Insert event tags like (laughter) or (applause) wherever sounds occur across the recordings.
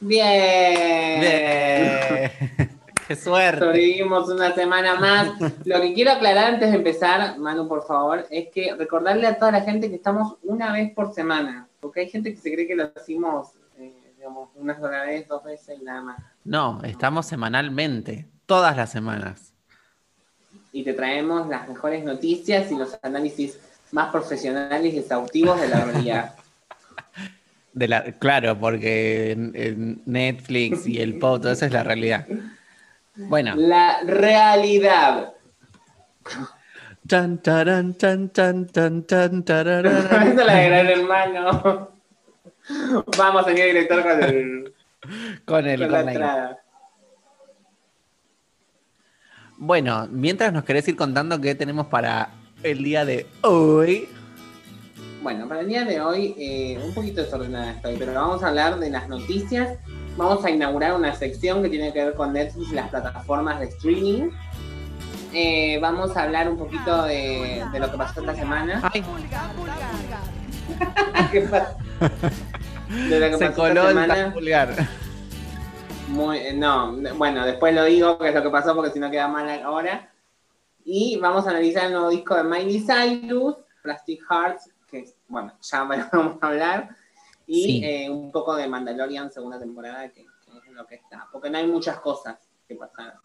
Bien. Bien. (laughs) Qué suerte. Sobrevivimos una semana más. Lo que quiero aclarar antes de empezar, Manu, por favor, es que recordarle a toda la gente que estamos una vez por semana. Porque hay gente que se cree que lo hacemos, eh, digamos, una sola vez, dos veces y nada más. No, estamos semanalmente, todas las semanas. Y te traemos las mejores noticias y los análisis más profesionales y exhaustivos de la realidad. De la, claro, porque en- en Netflix y el pop, todo eso es la realidad. Bueno. La realidad. Chan, tarán, chan, chan, chan, chan, tararara. (laughs) Eso la de gran hermano. Vamos, señor director, con, el, Con el con la con la- entrada. Bueno, mientras nos querés ir contando qué tenemos para el día de hoy. Bueno, para el día de hoy, eh, un poquito desordenada estoy, pero vamos a hablar de las noticias. Vamos a inaugurar una sección que tiene que ver con Netflix y las plataformas de streaming. Eh, vamos a hablar un poquito de, de lo que pasó esta semana. Ay, (laughs) ¿Qué pasa? De lo que se pasó coló esta semana. tan vulgar. Muy, eh, no, bueno, después lo digo, que es lo que pasó, porque si no queda mal ahora. Y vamos a analizar el nuevo disco de Miley Cyrus, Plastic Hearts, bueno, ya (laughs) vamos a hablar. Y Sí. eh, un poco de Mandalorian, segunda temporada, que, que es lo que está. Porque no hay muchas cosas que pasaron,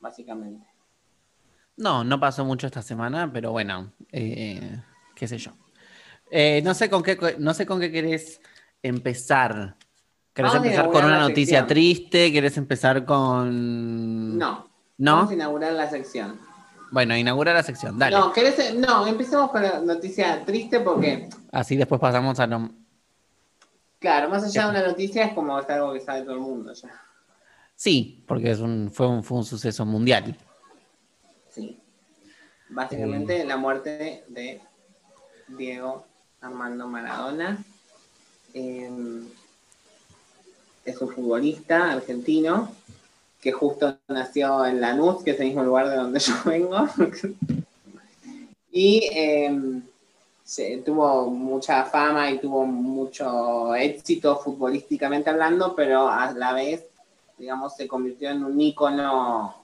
básicamente. No, no pasó mucho esta semana, pero bueno, eh, qué sé yo. Eh, no sé con qué, no sé con qué querés empezar. ¿Querés Vamos empezar con una noticia sección. triste? ¿Querés empezar con...? No. ¿No? Vamos a inaugurar la sección. Bueno, inaugura la sección, dale. No, ¿querés- no, empecemos con la noticia triste porque, Así después pasamos a lo... claro, más allá de una noticia es como es algo que sabe todo el mundo ya. Sí, porque es un, fue, un, fue un suceso mundial. Sí. Básicamente la muerte de Diego Armando Maradona. Eh, es un futbolista argentino que justo nació en Lanús, que es el mismo lugar de donde (laughs) yo vengo. y eh, se- tuvo mucha fama y tuvo mucho éxito futbolísticamente hablando, pero a la vez, digamos, se convirtió en un ícono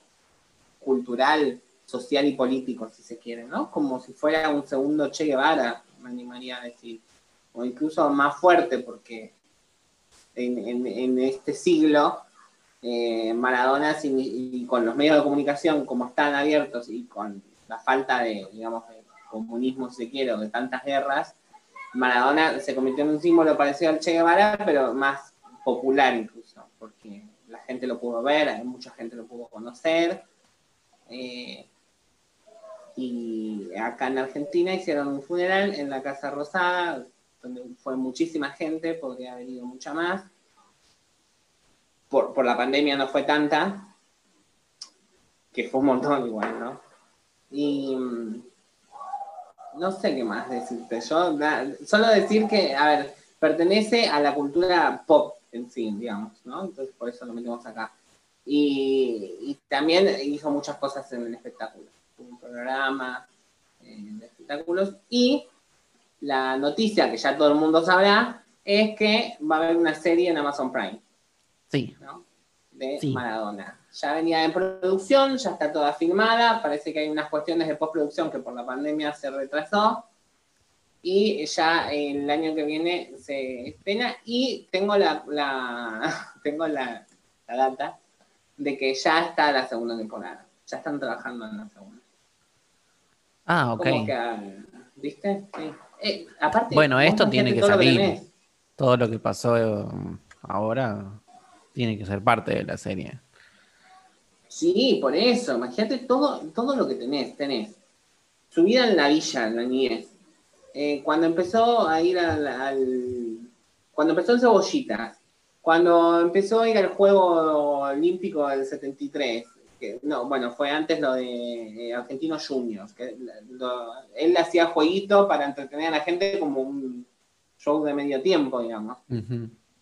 cultural, social y político, si se quiere, ¿no? Como si fuera un segundo Che Guevara, me animaría a decir, o incluso más fuerte, porque en, en- en este siglo, eh, Maradona, y con los medios de comunicación como están abiertos y con la falta de, digamos, comunismo, si se quiere, o de tantas guerras, Maradona se convirtió en un símbolo parecido al Che Guevara, pero más popular incluso, porque la gente lo pudo ver, mucha gente lo pudo conocer. Eh, y acá en Argentina hicieron un funeral en la Casa Rosada, donde fue muchísima gente, podría haber ido mucha más. Por, por la pandemia no fue tanta, que fue un montón igual, ¿no? Y mm, no sé qué más decirte. Yo da- solo decir que, a ver, pertenece a la cultura pop en sí, digamos, ¿no? Entonces por eso lo metemos acá. Y, y también hizo muchas cosas en el espectáculo. Un programa eh, de espectáculos. Y la noticia que ya todo el mundo sabrá es que va a haber una serie en Amazon Prime, Sí, ¿no? De Sí. Maradona. Ya venía en producción, ya está toda filmada. Parece que hay unas cuestiones de postproducción que por la pandemia se retrasó. Y ya el año que viene se estrena. Y tengo la, la- (laughs) tengo la, la data de que ya está la segunda temporada. Ya están trabajando en la segunda. ah, ok. Como que, ¿Viste? Sí. Eh, aparte, Bueno, esto tiene que todo lo salir. Todo lo que pasó eh, ahora tiene que ser parte de la serie. Sí, por eso. Imagínate todo, todo lo que tenés. Tenés su vida en la villa, en la niñez. Eh, cuando empezó a ir al, al- Cuando empezó en Cebollitas. Cuando empezó a ir al Juego Olímpico del 73. Que, no, bueno, fue antes lo de eh, Argentinos Juniors. Que lo- él hacía jueguito para entretener a la gente como un show de medio tiempo, digamos.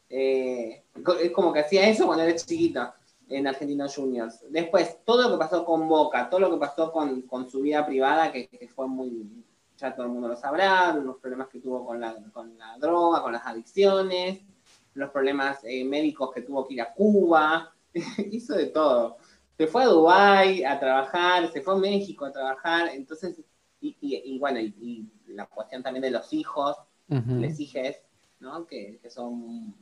Eh, es como que hacía eso cuando era chiquito en Argentinos Juniors. Después, todo lo que pasó con Boca, todo lo que pasó con, con su vida privada, que, que fue muy, ya todo el mundo lo sabrá, los problemas que tuvo con la, con la droga, con las adicciones. los problemas eh, médicos que tuvo que ir a Cuba, (laughs) hizo de todo. Se fue a Dubái a trabajar, se fue a México a trabajar, entonces, y, bueno, y, la cuestión también de los hijos, les hijes, ¿no? Que, son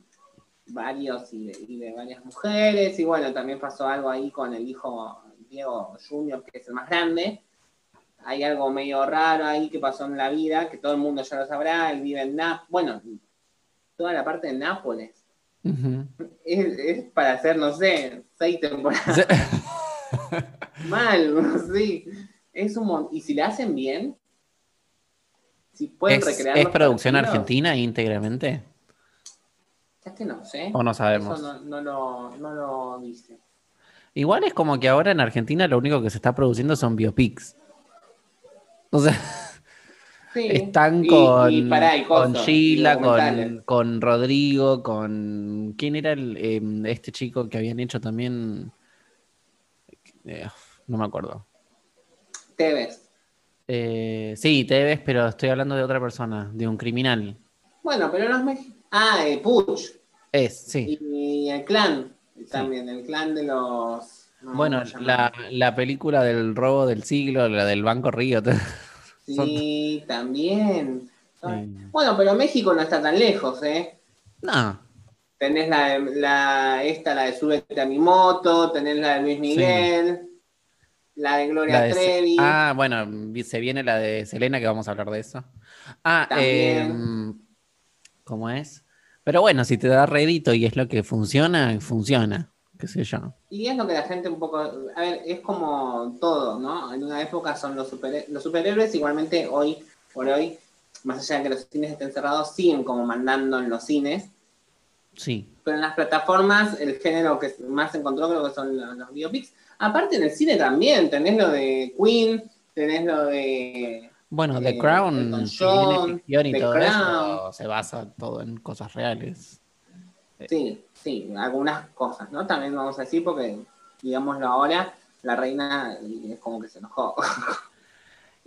varios y de, varias mujeres, y bueno, también pasó algo ahí con el hijo Diego Junior, que es el más grande. Hay algo medio raro ahí que pasó en la vida, que todo el mundo ya lo sabrá, él vive en Nápoles, bueno, toda la parte de Nápoles. es, para hacer, no sé, seis temporadas. (laughs) Mal, sí. Es un y si le hacen bien, si pueden ¿Es, recrear. ¿Es producción argentina íntegramente? Es que no sé. O no sabemos. Eso no, lo, no lo dice. Igual es como que ahora en Argentina lo único que se está produciendo son biopics. O sea, (laughs) están con, con Sheila, con, Rodrigo, con. ¿Quién era el, em, este chico que habían hecho también? Eh, no me acuerdo. Tevez. Eh, sí, Tevez, pero estoy hablando de otra persona, de un criminal. Bueno, pero no es Ah, eh, Puch. Es, sí. Y, el clan, también, el clan de los... bueno, la, película del robo del siglo, la del Banco Río. (laughs) Sí, también. Bueno, pero México no está tan lejos, ¿eh? No. Tenés la, la esta, la de Súbete a mi moto, tenés la de Luis Miguel, la de Gloria Trevi. Ah, bueno, se viene la de Selena, que vamos a hablar de eso. Ah, eh, ¿cómo es? Pero bueno, si te da redito y es lo que funciona, funciona, qué sé yo. Y es lo que la gente un poco, a ver, es como todo, ¿no? En una época son los, los superhéroes, igualmente hoy por hoy, más allá de que los cines estén cerrados, siguen como mandando en los cines. Sí. Pero en las plataformas, el género que más se encontró creo que son los, biopics. Aparte en el cine también, tenés lo de Queen, tenés lo de bueno, The eh, Crown, John, ficción y todo eso, se basa todo en cosas reales. Sí, sí, algunas cosas, ¿no? También vamos a decir, porque, digámoslo ahora, la reina es como que se enojó. (laughs)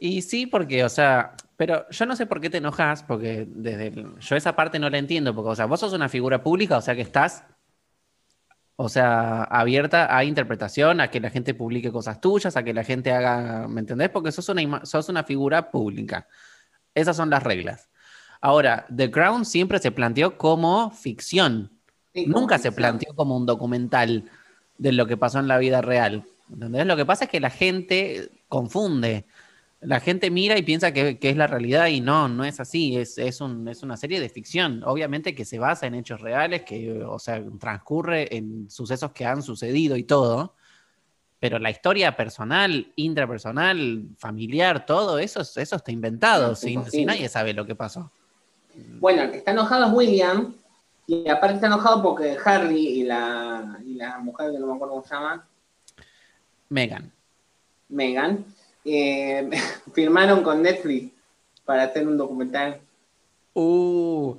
Y sí, porque, o sea, pero yo no sé por qué te enojas, porque desde yo esa parte no la entiendo, porque, o sea, vos sos una figura pública, o sea, que estás o sea, abierta a interpretación, a que la gente publique cosas tuyas, a que la gente haga, ¿me entendés? Porque sos una, sos una figura pública. Esas son las reglas. Ahora, The Crown siempre se planteó como ficción. Nunca se planteó como un documental de lo que pasó en la vida real. ¿Entendés? Lo que pasa es que la gente confunde la gente mira y piensa que, es la realidad y no, no es así, es, es, un, es, una serie de ficción, obviamente que se basa en hechos reales, que, o sea, transcurre en sucesos que han sucedido y todo, pero la historia personal, intrapersonal, familiar, todo eso, eso está inventado, sin, nadie sabe lo que pasó. Bueno, el que está enojado es William, y aparte está enojado porque Harry y la, y la mujer que no me acuerdo cómo se llama. Megan. Megan eh, (laughs) firmaron con Netflix para hacer un documental. Uh,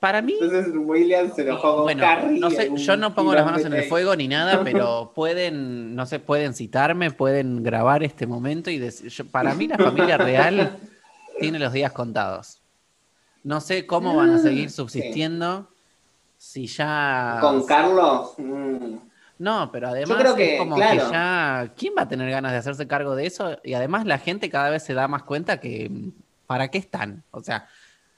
para mí. Entonces William se enojó con Carrie. No sé, yo no pongo las manos en el fuego ni nada, (laughs) pero pueden, no sé, pueden citarme, pueden grabar este momento y decir. para mí, la familia real tiene los días contados. No sé cómo van a seguir subsistiendo si ya. ¿Con Carlos? Mm. No, pero además creo que, es como que ya, ¿quién va a tener ganas de hacerse cargo de eso? Y además la gente cada vez se da más cuenta que ¿para qué están? O sea,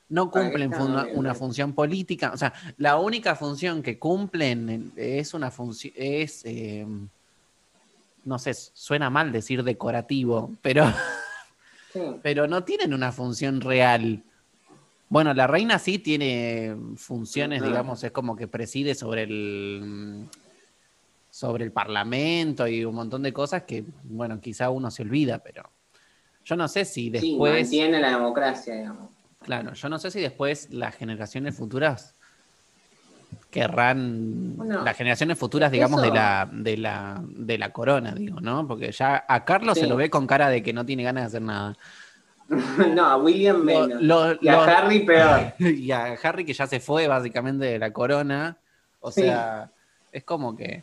no cumplen una, función política. O sea, la única función que cumplen es una función, es, em, no sé, suena mal decir decorativo, pero, (laughs) pero no tienen una función real. Bueno, la reina sí tiene funciones, digamos, es como que preside sobre el sobre el Parlamento y un montón de cosas que, bueno, quizá uno se olvida, pero yo no sé si después... Sí, mantiene la democracia, digamos. Claro, yo no sé si después las generaciones futuras querrán las generaciones futuras, digamos, de la, de la de la corona, digo, ¿no? Porque ya a Carlos se lo ve con cara de que no tiene ganas de hacer nada. (laughs) no, a William menos. y a Harry peor. (laughs) y a Harry que ya se fue básicamente de la corona. O sea, es como que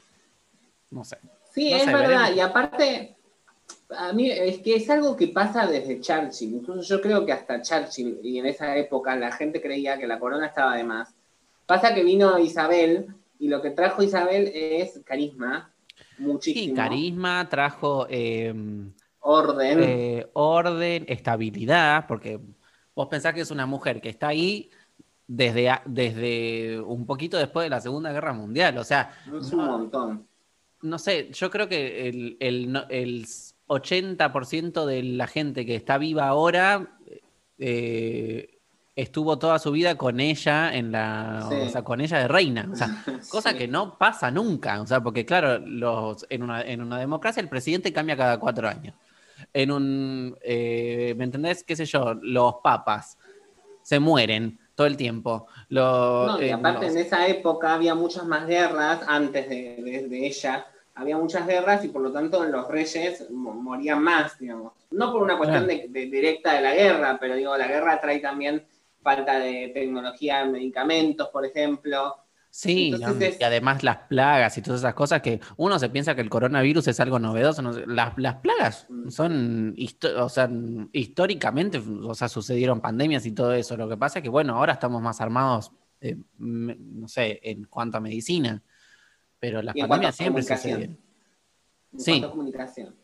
no sé. Sí, es verdad. Y aparte, a mí es que es algo que pasa desde Churchill. Incluso yo creo que hasta Churchill, y en esa época la gente creía que la corona estaba de más. Pasa que vino Isabel y lo que trajo Isabel es carisma, muchísimo. Sí, carisma, trajo em, orden. eh, orden, estabilidad, porque vos pensás que es una mujer que está ahí desde, a- desde un poquito después de la Segunda Guerra Mundial. O sea, es un montón. No sé, yo creo que el, el, el 80% de la gente que está viva ahora eh, estuvo toda su vida con ella en la, Sí. o sea, con ella de reina. O sea, (laughs) cosa Sí. que no pasa nunca. O sea, porque claro, los, en, una, en una democracia el presidente cambia cada cuatro años. En un, eh, ¿me entendés? ¿Qué sé yo? Los papas se mueren todo el tiempo. No, y eh, aparte los- en esa época había muchas más guerras antes de, de- de ella. Había muchas guerras y por lo tanto los reyes mo- morían más, digamos. No por una cuestión de- directa de la guerra, pero digo, la guerra trae también falta de tecnología, medicamentos, por ejemplo. Sí, y además las plagas y todas esas cosas que uno se piensa que el coronavirus es algo novedoso. no sé, Las, las plagas Mm. son, o sea, históricamente, o sea, sucedieron pandemias y todo eso. Lo que pasa es que, bueno, ahora estamos más armados, eh, no sé, en cuanto a medicina, pero las pandemias siempre comunicación. sucedieron. En Sí. cuanto a comunicación.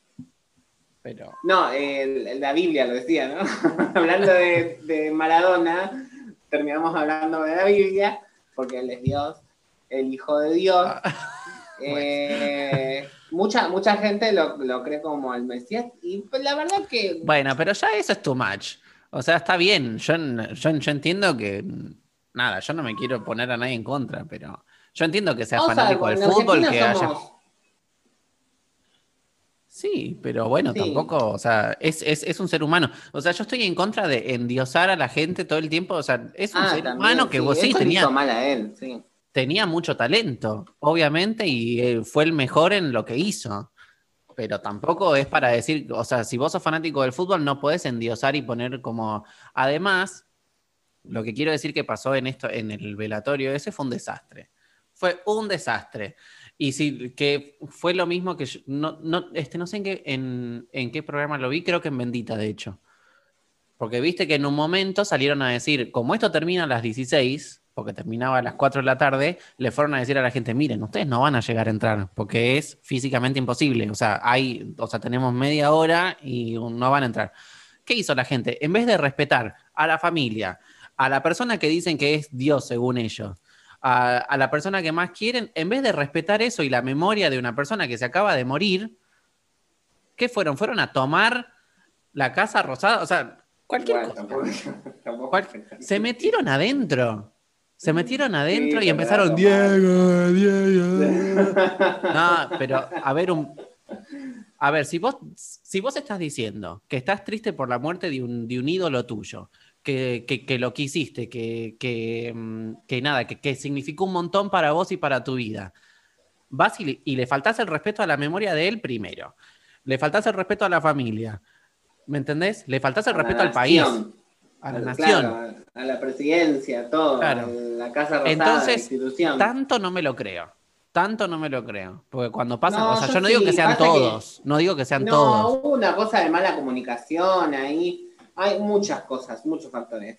Pero, No, la Biblia lo decía, ¿no? (laughs) hablando de, de Maradona, terminamos hablando de la Biblia, porque él es Dios, el Hijo de Dios. (laughs) Eh, mucha, mucha gente lo, lo cree como el Mesías, y la verdad que bueno, pero ya eso es too much. O sea, está bien. Yo, yo, yo entiendo que, nada, yo no me quiero poner a nadie en contra, pero yo entiendo que sea vamos a ver, fanático del fútbol, que haya somos- Sí, pero bueno, Sí. tampoco, o sea, es, es, es un ser humano. O sea, yo estoy en contra de endiosar a la gente todo el tiempo. O sea, es un Ah, ser también, humano que vos sí eso le tenía, mal a él, sí. tenía mucho talento, obviamente, y eh, fue el mejor en lo que hizo. Pero tampoco es para decir, o sea, si vos sos fanático del fútbol, no podés endiosar y poner como. Además, lo que quiero decir que pasó en esto, en el velatorio ese fue un desastre. Fue un desastre. Y sí, que fue lo mismo que yo, no, no, este, no sé en qué, en, en qué programa lo vi, creo que en Bendita, de hecho. Porque viste que en un momento salieron a decir, como esto termina a las 16, porque terminaba a las 4 de la tarde, le fueron a decir a la gente, miren, ustedes no van a llegar a entrar, porque es físicamente imposible. O sea, hay, o sea, tenemos media hora y no van a entrar. ¿Qué hizo la gente? En vez de respetar a la familia, a la persona que dicen que es Dios según ellos, a, a la persona que más quieren, en vez de respetar eso y la memoria de una persona que se acaba de morir, ¿qué fueron? Fueron a tomar la casa rosada, o sea, cualquier cosa. tampoco- (laughs) tampoco- Cual- se metieron adentro. Se metieron adentro Sí, y empezaron, Diego, Diego. (laughs) No, pero a ver, un, a ver, si vos, si vos estás diciendo que estás triste por la muerte de un, de un ídolo tuyo, que, que, que lo quisiste, que, que, mm, que nada, que, que significó un montón para vos y para tu vida, vas y le, y le faltás el respeto a la memoria de él primero, le faltás el respeto a la familia, ¿me entendés? Le faltás el A respeto al país, a la Claro, nación. a la presidencia, todo, Claro. a la Casa Rosada, Entonces, la institución. Tanto no me lo creo. Tanto no me lo creo. Porque cuando pasa, No, o sea, yo, yo no digo sí, que sean pasa que- todos. No digo que sean no, todos. hubo una cosa de mala comunicación ahí. Hay muchas cosas, muchos factores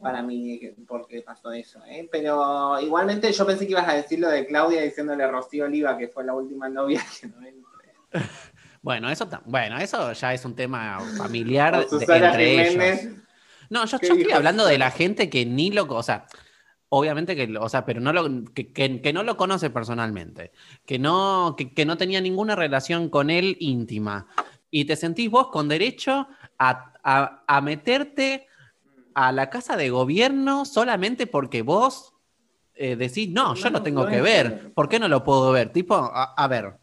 para mí que- porque pasó eso. ¿eh? Pero igualmente yo pensé que ibas a decir lo de Claudia diciéndole a Rocío Oliva que fue la última novia que no entre. (laughs) Bueno, eso, bueno, eso ya es un tema familiar de- entre Jiménez. ellos. No, yo, ¿Qué yo estoy hablando de la gente que ni lo, o sea, obviamente que, o sea, pero no lo, que, que- que no lo conoce personalmente, que no, que, que no tenía ninguna relación con él íntima. Y te sentís vos con derecho a, a- a meterte a la casa de gobierno solamente porque vos eh, decís, no, yo No, lo tengo no que ver. ¿Por qué no lo puedo ver? Tipo, a, a ver, Pero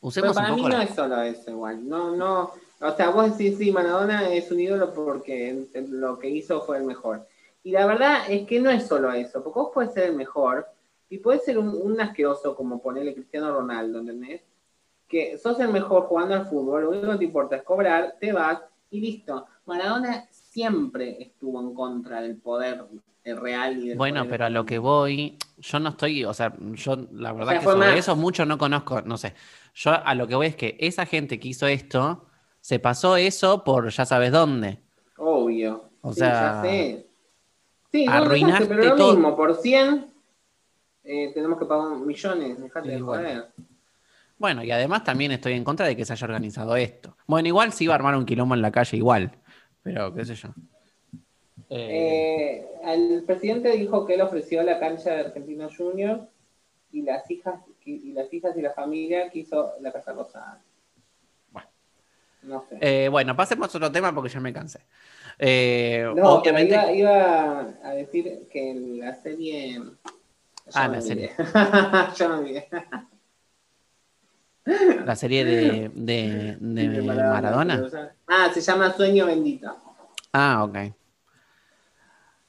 usemos para un mí poco no la- es solo eso igual. No, no. O sea, vos decís, sí, Maradona es un ídolo porque en- en lo que hizo fue el mejor. Y la verdad es que no es solo eso, porque vos podés ser el mejor y podés ser un, un asqueroso como ponerle Cristiano Ronaldo, ¿entendés? Que sos el mejor jugando al fútbol, lo único que te importa es cobrar, te vas y listo. Maradona siempre estuvo en contra del poder real y del Bueno, poder pero a lo que voy, yo no estoy, o sea, yo la verdad sea, que sobre más- eso mucho no conozco, no sé. Yo a lo que voy es que esa gente que hizo esto, se pasó eso por ya sabes dónde. Obvio. O Sí, sea, ya sé. Sí, no, Arruinaste pero lo todo. mismo, por 100 eh, tenemos que pagar millones, dejate de joder. Bueno, y además también estoy en contra de que se haya organizado esto. Bueno, igual sí iba a armar un quilombo en la calle igual, pero qué sé yo. Eh, Eh, el presidente dijo que él ofreció la cancha de Argentinos Juniors y las hijas y las hijas y la familia quiso la Casa Rosada. Bueno. No sé. eh, bueno, pasemos a otro tema porque ya me cansé. Eh, no, obviamente, iba, iba a decir que la serie. (laughs) Yo Ah, la olvidé. Yo me olvidé. La serie de, de- de De Maradona. Ah, se llama Sueño Bendito. Ah, ok.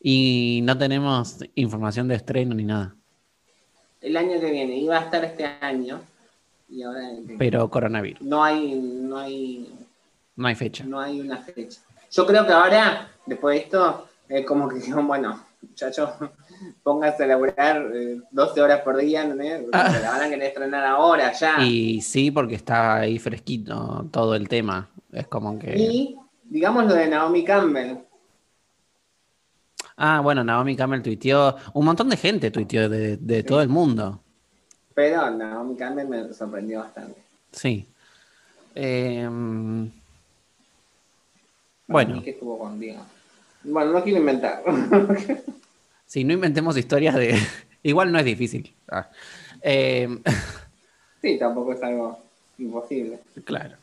Y no tenemos información de estreno ni nada. El año que viene, iba a estar este año. Y ahora Pero coronavirus. no hay, no hay No hay fecha. No hay una fecha. Yo creo que ahora, después de esto, es como que dijeron, bueno, muchachos, pónganse a laburar eh, 12 horas por día, ¿no? Ah. La van a querer estrenar ahora, ya. Y, Y sí, porque está ahí fresquito todo el tema. Es como que. digamos lo de Naomi Campbell. Ah, bueno, Naomi Campbell tuiteó. Un montón de gente tuiteó de, de todo el mundo. Pero Naomi Campbell me sorprendió bastante. Sí. Eh, Bueno. que estuvo contigo. Bueno, no quiero inventar. (laughs) si no inventemos historias de. (laughs) Igual no es difícil. Ah. Eh, sí, tampoco es algo imposible. Claro.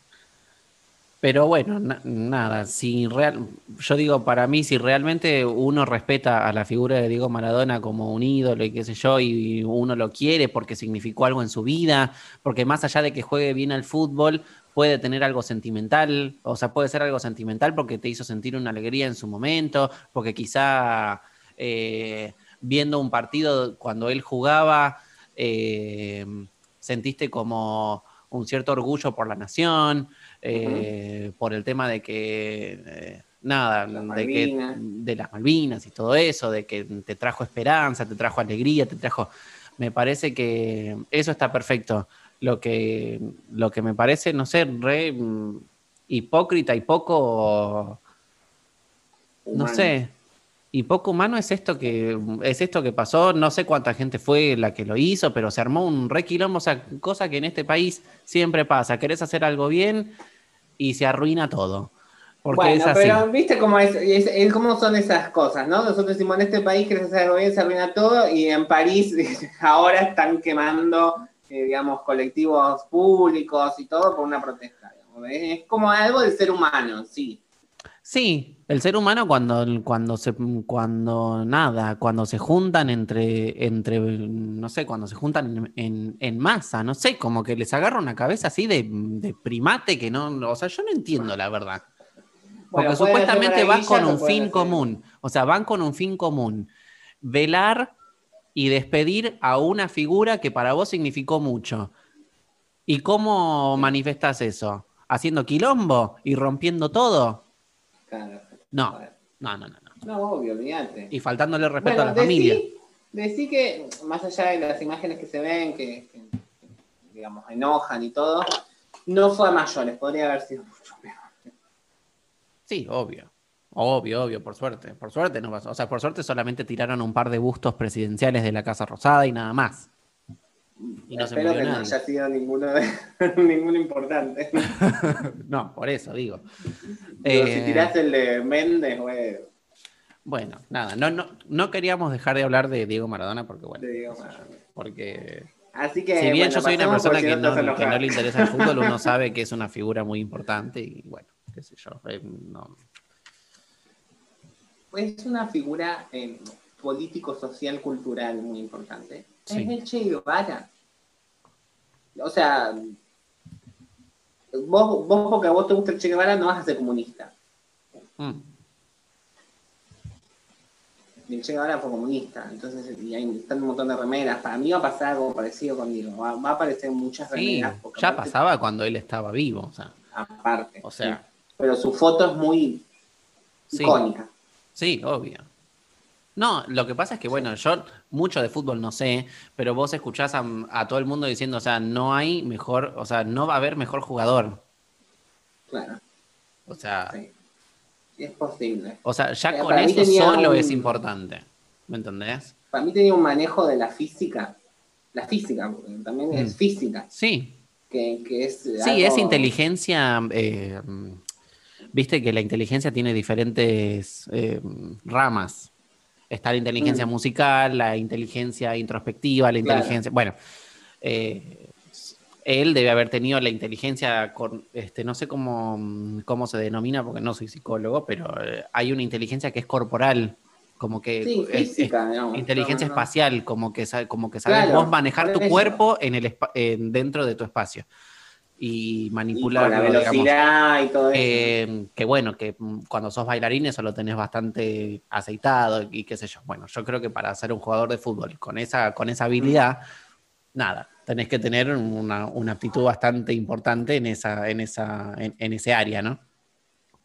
Pero bueno, na- nada, si real, yo digo, para mí, si realmente uno respeta a la figura de Diego Maradona como un ídolo y qué sé yo, y uno lo quiere porque significó algo en su vida, porque más allá de que juegue bien al fútbol, puede tener algo sentimental, o sea, puede ser algo sentimental porque te hizo sentir una alegría en su momento, porque quizá eh, viendo un partido cuando él jugaba, eh, sentiste como un cierto orgullo por la nación, eh, por el tema de que, nada, Las de, que, Malvinas. de las Malvinas y todo eso, de que te trajo esperanza, te trajo alegría, te trajo... Me parece que eso está perfecto. Lo que, lo que me parece, no sé, re mm, hipócrita y poco no sé. Y poco humano es esto que es esto que pasó. No sé cuánta gente fue la que lo hizo, pero se armó un re quilombo, o sea, cosa que en este país siempre pasa. Querés hacer algo bien y se arruina todo. Porque bueno, es así. pero viste cómo, es, es- es- cómo son esas cosas, ¿no? Nosotros decimos en este país que hacer algo bien, se arruina todo, y en París (laughs) ahora están quemando, eh, digamos, colectivos públicos y todo por una protesta. digamos. Es, es como algo del ser humano, sí. Sí, el ser humano cuando, cuando se cuando nada, cuando se juntan entre, entre, no sé, cuando se juntan en, en- en masa, no sé, como que les agarra una cabeza así de, de primate que no, o sea, yo no entiendo la verdad. Porque Bueno, supuestamente van con un fin hacer- común. O sea, van con un fin común. Velar y despedir a una figura que para vos significó mucho. ¿Y cómo manifestás eso? ¿Haciendo quilombo y rompiendo todo? Claro. No, no, no, no. no. No, obvio, olvídate. Y faltándole respeto Bueno, a la familia. decí, decí que, más allá de las imágenes que se ven, que, que, digamos, enojan y todo, no fue a mayores, podría haber sido mucho peor. Sí, obvio. Obvio, obvio, por suerte. Por suerte no pasó. O sea, por suerte solamente tiraron un par de bustos presidenciales de la Casa Rosada y nada más. Y no se Espero que no haya sido ninguno, de- (laughs) ninguno importante. (laughs) No, por eso digo. Eh, si tirás el de Méndez, güey, Bueno, nada, no, no, no queríamos dejar de hablar de Diego Maradona porque, bueno, te digo más. porque Así que. si bien bueno, yo soy una persona que no, que le interesa el fútbol, uno (laughs) sabe que es una figura muy importante y bueno, qué sé yo. eh, no. Es una figura eh, político, social, cultural muy importante. Sí. Es el Che Guevara. O sea, vos, vos porque a vos te gusta el Che Guevara no vas a ser comunista. Mm, el Che Guevara fue comunista. Entonces, y ahí están un montón de remeras. Para mí va a pasar algo parecido conmigo. Va, va a aparecer muchas remeras. ya aparte- pasaba cuando él estaba vivo, o sea, Aparte. o sea, sí. Pero su foto es muy icónica. sí, obvio. No, lo que pasa es que, bueno, yo mucho de fútbol no sé, pero vos escuchás a, a todo el mundo diciendo, o sea, no hay mejor, o sea, no va a haber mejor jugador. Claro. O sea, Sí. Es posible. O sea, ya con eso solo un- es importante. ¿Me entendés? Para mí tenía un manejo de la física. La física, porque también es Mm. física. Sí, Que, que es Sí, algo- es inteligencia. eh, Viste que la inteligencia tiene diferentes eh, ramas. Está la inteligencia Mm. musical, la inteligencia introspectiva, la Claro. inteligencia. Bueno, eh, él debe haber tenido la inteligencia, con, este, no sé cómo, cómo se denomina, porque no soy psicólogo, pero eh, hay una inteligencia que es corporal, como que Sí, es- es física, inteligencia No, no, no. espacial, como que, como que sabes Claro, vos manejar tu eso. cuerpo en el en- dentro de tu espacio y Y con la digamos. velocidad y todo eso. Eh, que bueno, que mm, cuando sos bailarín eso lo tenés bastante aceitado y qué sé yo. Bueno, yo creo que para ser un jugador de fútbol con esa, con esa habilidad, nada, tenés que tener una, una aptitud bastante importante en esa, en esa, en, en ese área, ¿no?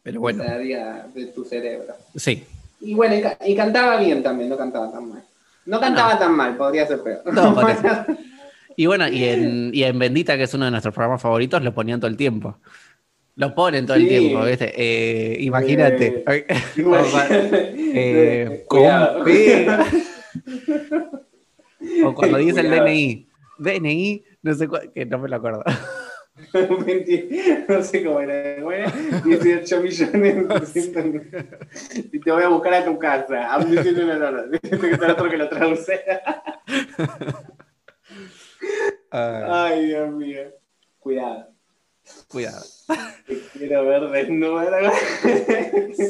Pero bueno, Esa área de tu cerebro. sí. Y bueno, y, y cantaba bien también, no cantaba tan mal. No cantaba tan mal, podría ser peor. No. (laughs) Y bueno, y en, y en Bendita, que es uno de nuestros programas favoritos, lo ponían todo el tiempo. Lo ponen todo el tiempo, ¿viste? Eh, imagínate. Eh, (laughs) (laughs) P. O cuando dice el. DNI. DNI, no sé cuál, que no me lo acuerdo. (laughs) 20 no sé cómo era, bueno, 18 millones. 300. y te voy a buscar a tu casa. A lora. Viste que otro que lo traduce. Ah, Ay, Dios mío. Cuidado. cuidado. Te quiero ver desnuda.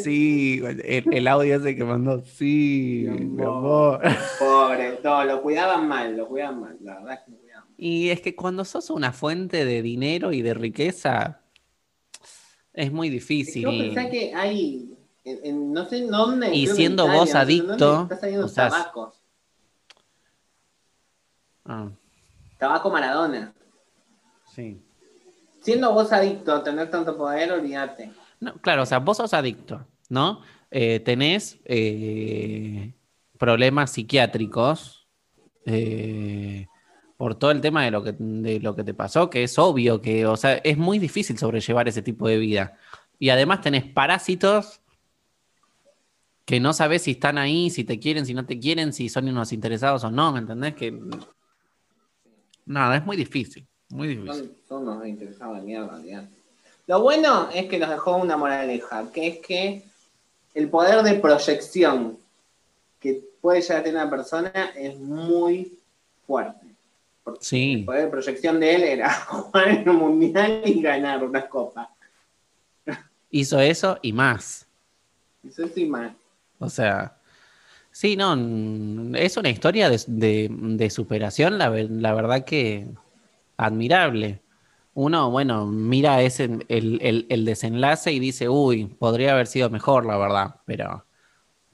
Sí, el, el audio ese que mandó. Sí, Mi mi amor. Pobre, no, lo cuidaban mal, lo cuidaban mal. La verdad es que lo cuidaban mal. Y es que cuando sos una fuente de dinero y de riqueza, es muy difícil. Yo pensé que hay. en- en- no sé en dónde. Y siendo Italia, vos adicto, Está saliendo o sea, tabacos. Ah, Tabaco Maradona. sí. Siendo vos adicto a tener tanto poder, olvídate. No, claro, o sea, vos sos adicto, ¿no? Eh, tenés eh, problemas psiquiátricos eh, por todo el tema de lo, que, de lo que te pasó, que es obvio que, o sea, es muy difícil sobrellevar ese tipo de vida. Y además tenés parásitos que no sabés si están ahí, si te quieren, si no te quieren, si son unos interesados o no, ¿me entendés? Que nada, es muy difícil, muy difícil. Son, unos interesados de mierda, olvídate. Lo bueno es que nos dejó una moraleja, que es que el poder de proyección que puede llegar a tener una persona es muy fuerte. Porque El Sí, poder de proyección de él era (laughs) jugar en un mundial y ganar una copa. hizo eso y más. Eso sí más. O sea, sí, no, es una historia de, de- de superación, la, ver- la verdad que admirable. Uno, bueno, mira ese, el, el- el desenlace y dice, uy, podría haber sido mejor, la verdad, pero,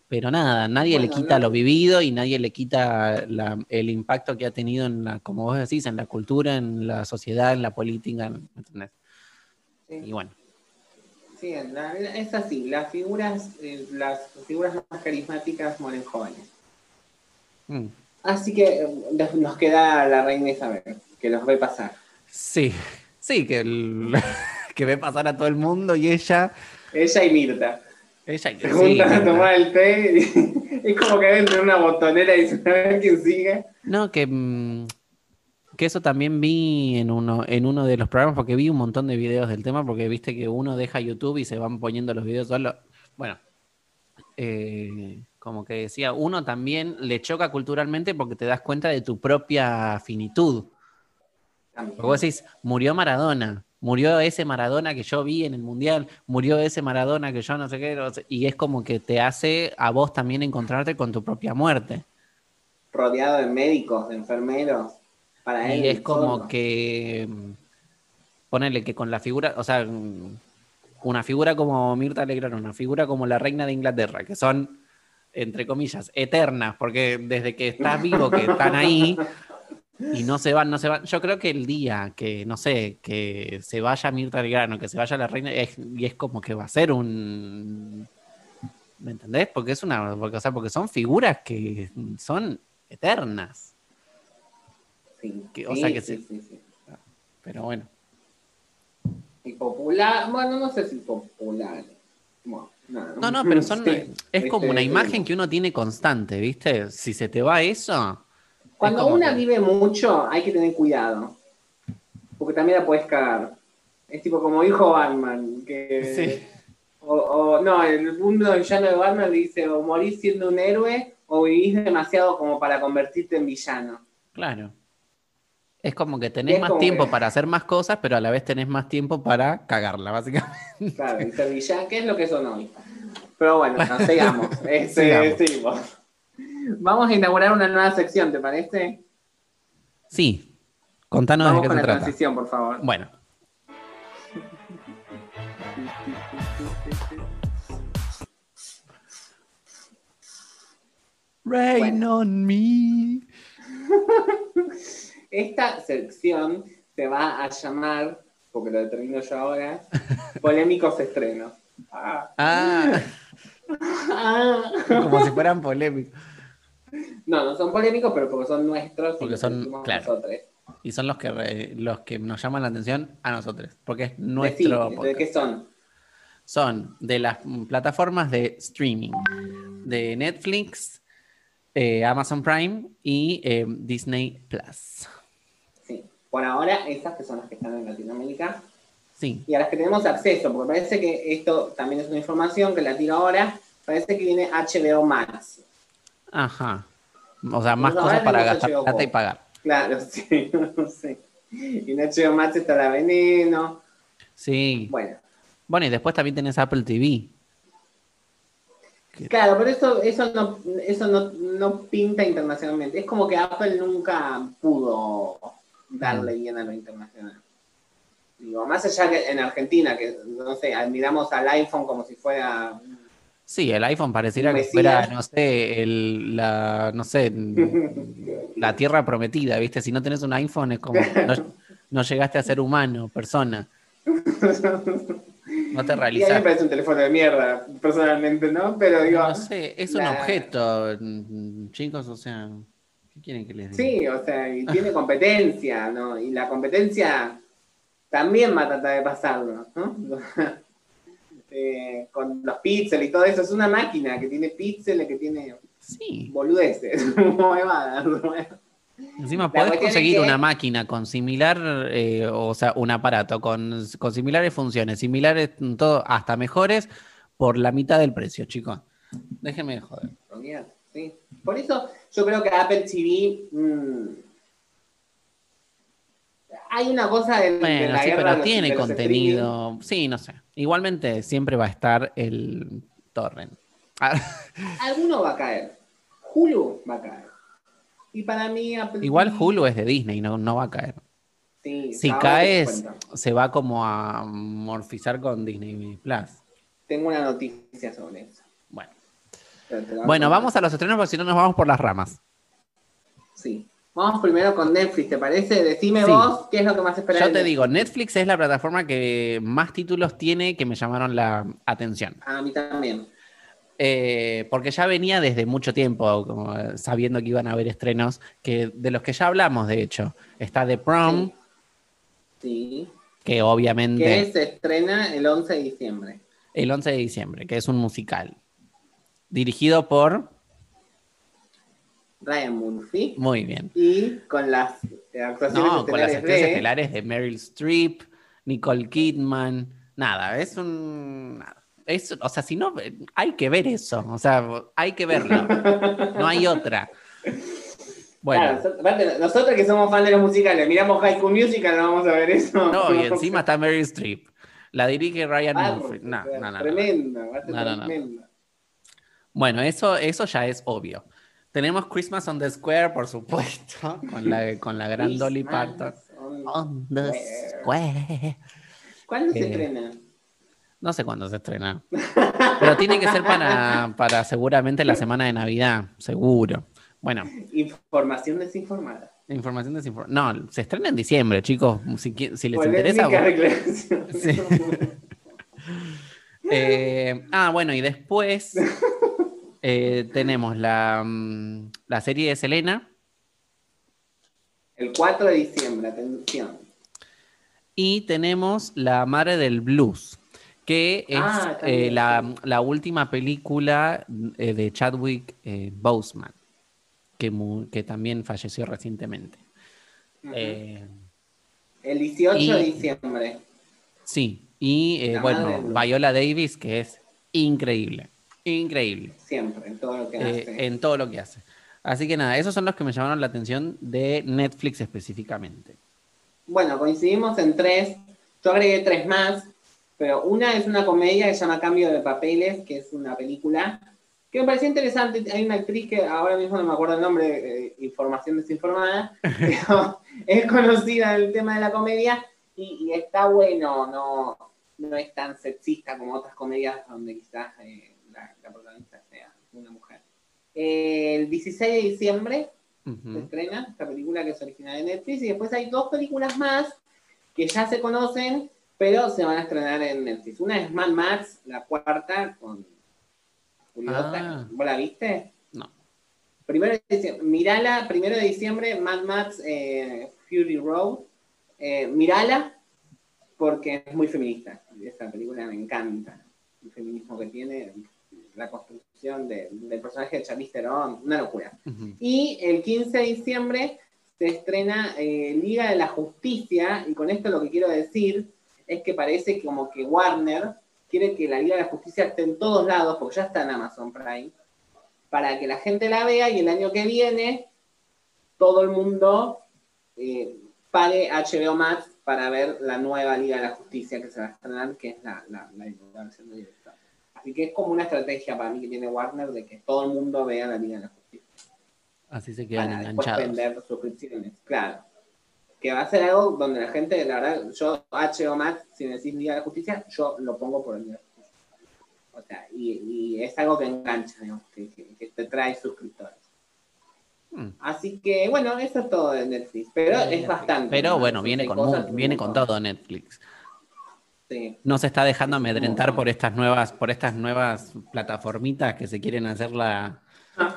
pero nada, nadie le quita no. lo vivido y nadie le quita la- el impacto que ha tenido en la, como vos decís, en la cultura, en la sociedad, en la política, ¿me entendés? Sí. Y bueno, Sí, la- es así, las figuras, eh, las figuras más carismáticas mueren jóvenes. mm, Así que eh, nos- queda la reina Isabel, que los ve pasar. sí, sí, que, el- (laughs) que ve pasar a todo el mundo y ella... Ella y Mirta. Ella Se sí, juntan a tomar el té y (laughs) es como que dentro de una botonera y dicen a ver quién sigue. No, que, mm, que eso también vi en uno, en uno de los programas, porque vi un montón de videos del tema, porque viste que uno deja YouTube y se van poniendo los videos solo. Bueno, eh, como que decía, uno también le choca culturalmente porque te das cuenta de tu propia finitud. Porque vos decís, murió Maradona, murió ese Maradona que yo vi en el Mundial, murió ese Maradona que yo no sé qué, y es como que te hace a vos también encontrarte con tu propia muerte. Rodeado de médicos, de enfermeros. Para él Y es como que mm, ponerle que con la figura, o sea, mm, una figura como Mirta Legrand, una figura como la reina de Inglaterra, que son, entre comillas, eternas, porque desde que estás vivo, que están ahí y no se van, no se van. Yo creo que el día que, no sé, que se vaya Mirta Legrand o que se vaya la reina, es, y es como que va a ser un. ¿Me entendés? Porque es una. Porque, o sea, porque son figuras que son eternas. Sí, que- o sí, sea que sí, se- sí, sí. Pero bueno. Y popular, bueno, no sé si popular. Bueno, No, no, pero son, es como una imagen que uno tiene constante, ¿viste? Si se te va eso. Cuando una vive mucho, hay que tener cuidado. Porque también la puedes cagar. Es tipo como dijo Batman, que. Sí. O, no, el mundo villano de Batman dice: o morís siendo un héroe o vivís demasiado como para convertirte en villano. Claro. Es como que tenés más tiempo para hacer más cosas, pero a la vez tenés más tiempo para cagarla, básicamente. Claro, (laughs) y villano, ¿qué es lo que son hoy? Pero bueno, (laughs) sigamos. Este, sigamos. Vamos a inaugurar una nueva sección, ¿te parece? Sí. Contanos Vamos de qué con se la trata. transición, por favor. Bueno. (laughs) Rain on me. Esta sección se va a llamar, porque lo determino yo ahora, (laughs) Polémicos Estrenos. Ah. Ah, Ah. como si fueran polémicos. No, no son polémicos, pero porque son nuestros. y Porque los son- claro. nosotros. Y son los que, re- los que nos llaman la atención a nosotros, porque es nuestro ¿De qué son? Son de las plataformas de streaming, de Netflix, eh, Amazon Prime y eh, Disney Plus. Por ahora, esas que son las que están en Latinoamérica Sí, y a las que tenemos acceso, porque parece que esto también es una información que la tiro ahora. Parece que viene HBO Max. ajá. O sea, más cosas para gastar HBO plata y pagar. Claro, (laughs) sí, no sé. Y en HBO Max está la veneno. Sí. Bueno, Bueno, y después también tenés Apple TV. claro, pero eso, eso, no, eso no, no pinta internacionalmente. Es como que Apple nunca pudo darle bien a lo internacional. Digo, más allá que en Argentina, que no sé, admiramos al iPhone como si fuera. Sí, el iPhone pareciera que fuera, no sé, el, la, no sé, (laughs) la tierra prometida, ¿viste? Si no tenés un iPhone es como, no, no llegaste a ser humano, persona. No te (laughs) Y a mí me realizas. parece un teléfono de mierda, personalmente, ¿no? Pero digo. No sé, es un objeto, mm, chicos, o sea, ¿qué quieren que les diga? Sí, o sea, y tiene (laughs) competencia, ¿no? Y la competencia también va a tratar de pasarlo, ¿no? (laughs) Eh, con los píxeles y todo eso, es una máquina que tiene píxeles, que tiene Sí, boludeces, (laughs) encima podés conseguir que- una máquina con similar, eh, o sea, un aparato con, con similares funciones, similares, todo, hasta mejores, por la mitad del precio, chicos. Déjenme de joder. Sí. Por eso yo creo que Apple TV. mm, hay una cosa de, de Bueno, la sí, de pero tiene de contenido. Sí, no sé. Igualmente siempre va a estar el torrent. Ah. Alguno va a caer. Hulu va a caer. Y para mí Apple Igual Hulu es de Disney, no, no va a caer. sí, Si caes, se va como a morfizar con Disney Plus. Tengo una noticia sobre eso. Bueno, Pero te la voy bueno vamos a los estrenos porque si no nos vamos por las ramas. Sí. Vamos primero con Netflix, ¿te parece? Decime Sí. vos qué es lo que más esperás. Yo te digo, Netflix es la plataforma que más títulos tiene que me llamaron la atención. A mí también. Eh, porque ya venía desde mucho tiempo, como, eh, sabiendo que iban a haber estrenos, que de los que ya hablamos, de hecho. Está The Prom, Sí. que obviamente Que se estrena el 11 de diciembre. el 11 de diciembre, que es un musical. Dirigido por. Ryan Murphy. Muy bien. Y con las actuaciones No, con las actrices de... estelares de Meryl Streep, Nicole Kidman. Nada, es un. Es, o sea, si no, hay que ver eso. O sea, hay que verlo. No hay otra. Bueno, Claro, nosotros que somos fans de los musicales, miramos High School Musical, no vamos a ver eso. no, y encima está Meryl Streep. La dirige Ryan Ah, Murphy. No, no, no, no. Tremendo, va a ser No, no. Bueno, eso, eso ya es obvio. Tenemos Christmas on the Square, por supuesto, (laughs) con la, con la gran Dolly Parton. on On the Square. Square. ¿Cuándo se Eh, estrena? No sé cuándo se estrena. Pero tiene que ser para, para seguramente la semana de Navidad, seguro. Bueno, Información desinformada. información desinformada. No, se estrena en diciembre, chicos. Si, les interesa. Polémica. Sí. (laughs) Eh, ah, bueno, y después (laughs) eh, tenemos la, mm, la serie de Selena El 4 de diciembre, atención. y tenemos La Madre del Blues, que es Ah, eh, también, la, la última película eh, de Chadwick eh, Boseman, que, que también falleció recientemente. Eh, El 18 y- de diciembre. sí, y eh, bueno, Viola Davis, que es increíble, increíble Siempre, en todo lo que eh, hace. en todo lo que hace. Así que nada, esos son los que me llamaron la atención de Netflix específicamente. Bueno, coincidimos en tres. Yo agregué tres más, pero una es una comedia que se llama Cambio de Papeles, que es una película que me pareció interesante. Hay una actriz que ahora mismo no me acuerdo el nombre, eh, información desinformada, (laughs) pero es conocida en el tema de la comedia y, y está bueno, no, no es tan sexista como otras comedias donde quizás eh, la, la protagonista sea una mujer. Eh, el 16 de diciembre se estrena esta película que es original de Netflix y después hay dos películas más que ya se conocen pero se van a estrenar en Netflix una es Mad Max la cuarta con Julio Ah. ¿vos la viste? No. Primero de diciembre, mirala, primero de diciembre Mad Max eh, Fury Road Eh, mirala porque es muy feminista esa película me encanta el feminismo que tiene la construcción de- del personaje de Charlize Theron una locura y el 15 de diciembre se estrena eh, Liga de la Justicia, y con esto lo que quiero decir es que parece como que Warner quiere que la Liga de la Justicia esté en todos lados, porque ya está en Amazon Prime, para que la gente la vea y el año que viene todo el mundo eh, pague HBO Max para ver la nueva Liga de la Justicia que se va a estrenar, que es la, la, la, la versión de. Así que es como una estrategia para mí que tiene Warner de que todo el mundo vea la Liga de la Justicia Así se quedan para después enganchados. vender suscripciones. Claro. Que va a ser algo donde la gente, la verdad, yo HBO Max, si me decís Liga de la Justicia, yo lo pongo por el Día de la Justicia. O sea, y, y es algo que engancha, digamos, que, que- que te trae suscriptores. Mm. Así que, bueno, eso es todo de Netflix. Pero es bastante. Pero ¿no? bueno, viene con, viene con todo Netflix. Sí. No se está dejando amedrentar por estas nuevas, por estas nuevas plataformitas que se quieren hacer la. (laughs)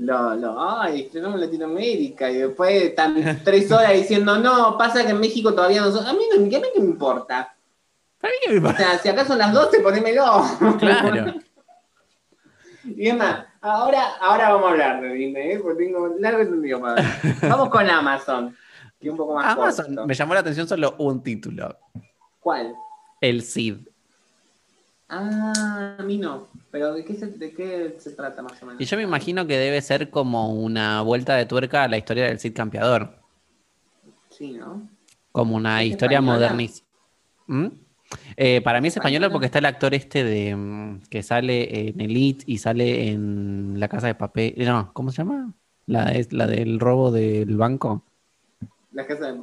Lo, lo, ay, estrenamos en Latinoamérica y después están tres horas diciendo, no, pasa que en México todavía no son. A mí no a mí qué me importa. ¿Para mí qué me O pasa? sea, si acá son las 12, ponémelo. Claro. (laughs) Y es más, ahora, ahora vamos a hablar de Disney, ¿eh? porque tengo largo entendido para. (laughs) Vamos con Amazon, que es un poco más Amazon, corto. me llamó la atención solo un título: ¿Cuál? El Cid. Ah, a mí no. Pero ¿de qué, se, ¿de qué se trata más o menos? Y yo me imagino que debe ser como una vuelta de tuerca a la historia del Cid campeador. Sí, ¿no? Como una ¿Es historia modernista. ¿Mm? Eh, para mí es española porque está el actor este de mm, que sale en Elite y sale en La Casa de Papel. No, ¿cómo se llama? La, es la del robo del banco. La casa de...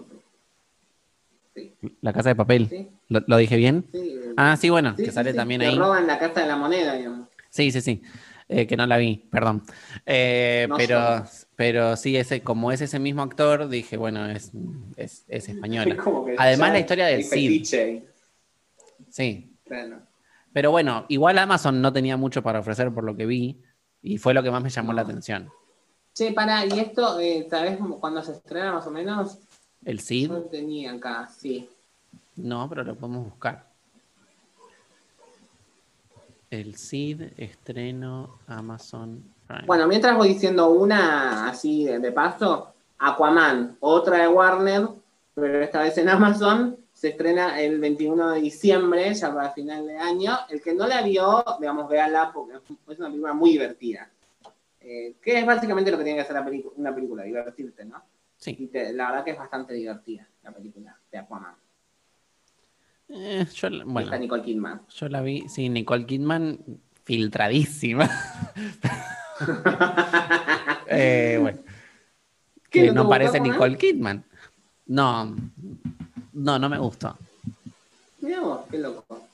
Sí, La Casa de Papel. sí, ¿Lo, lo dije bien? sí. Ah, sí, bueno, que sale también ahí. roban la casa de la moneda, digamos. Sí, sí, sí. Eh, que no la vi, perdón. Eh, No pero, pero sí, ese, como es ese mismo actor, dije, bueno, es, es, es española. (laughs) Además, la historia del Cid. Sí. claro. Pero bueno, igual Amazon no tenía mucho para ofrecer por lo que vi, y fue lo que más me llamó la atención. Che, pará, y esto, eh, ¿sabes cuándo se estrena más o menos? El Cid, Yo tenía acá, sí. no, pero lo podemos buscar. El Cid, estreno, Amazon Prime. Bueno, mientras voy diciendo una así de, de paso, Aquaman, otra de Warner, pero esta vez en Amazon, se estrena el 21 de diciembre, ya para final de año. El que no la vio, digamos, véala, porque es una película muy divertida. Eh, que es básicamente lo que tiene que hacer la una película, divertirte, ¿no? sí. Y te- la verdad que es bastante divertida la película de Aquaman. Eh, yo, la- Está bueno, Nicole Kidman. yo la vi, sí, Nicole Kidman, filtradísima. (laughs) Eh, bueno. ¿Qué, Que no parece? Nicole Kidman. No, no, no me gustó. Mirá vos, qué loco.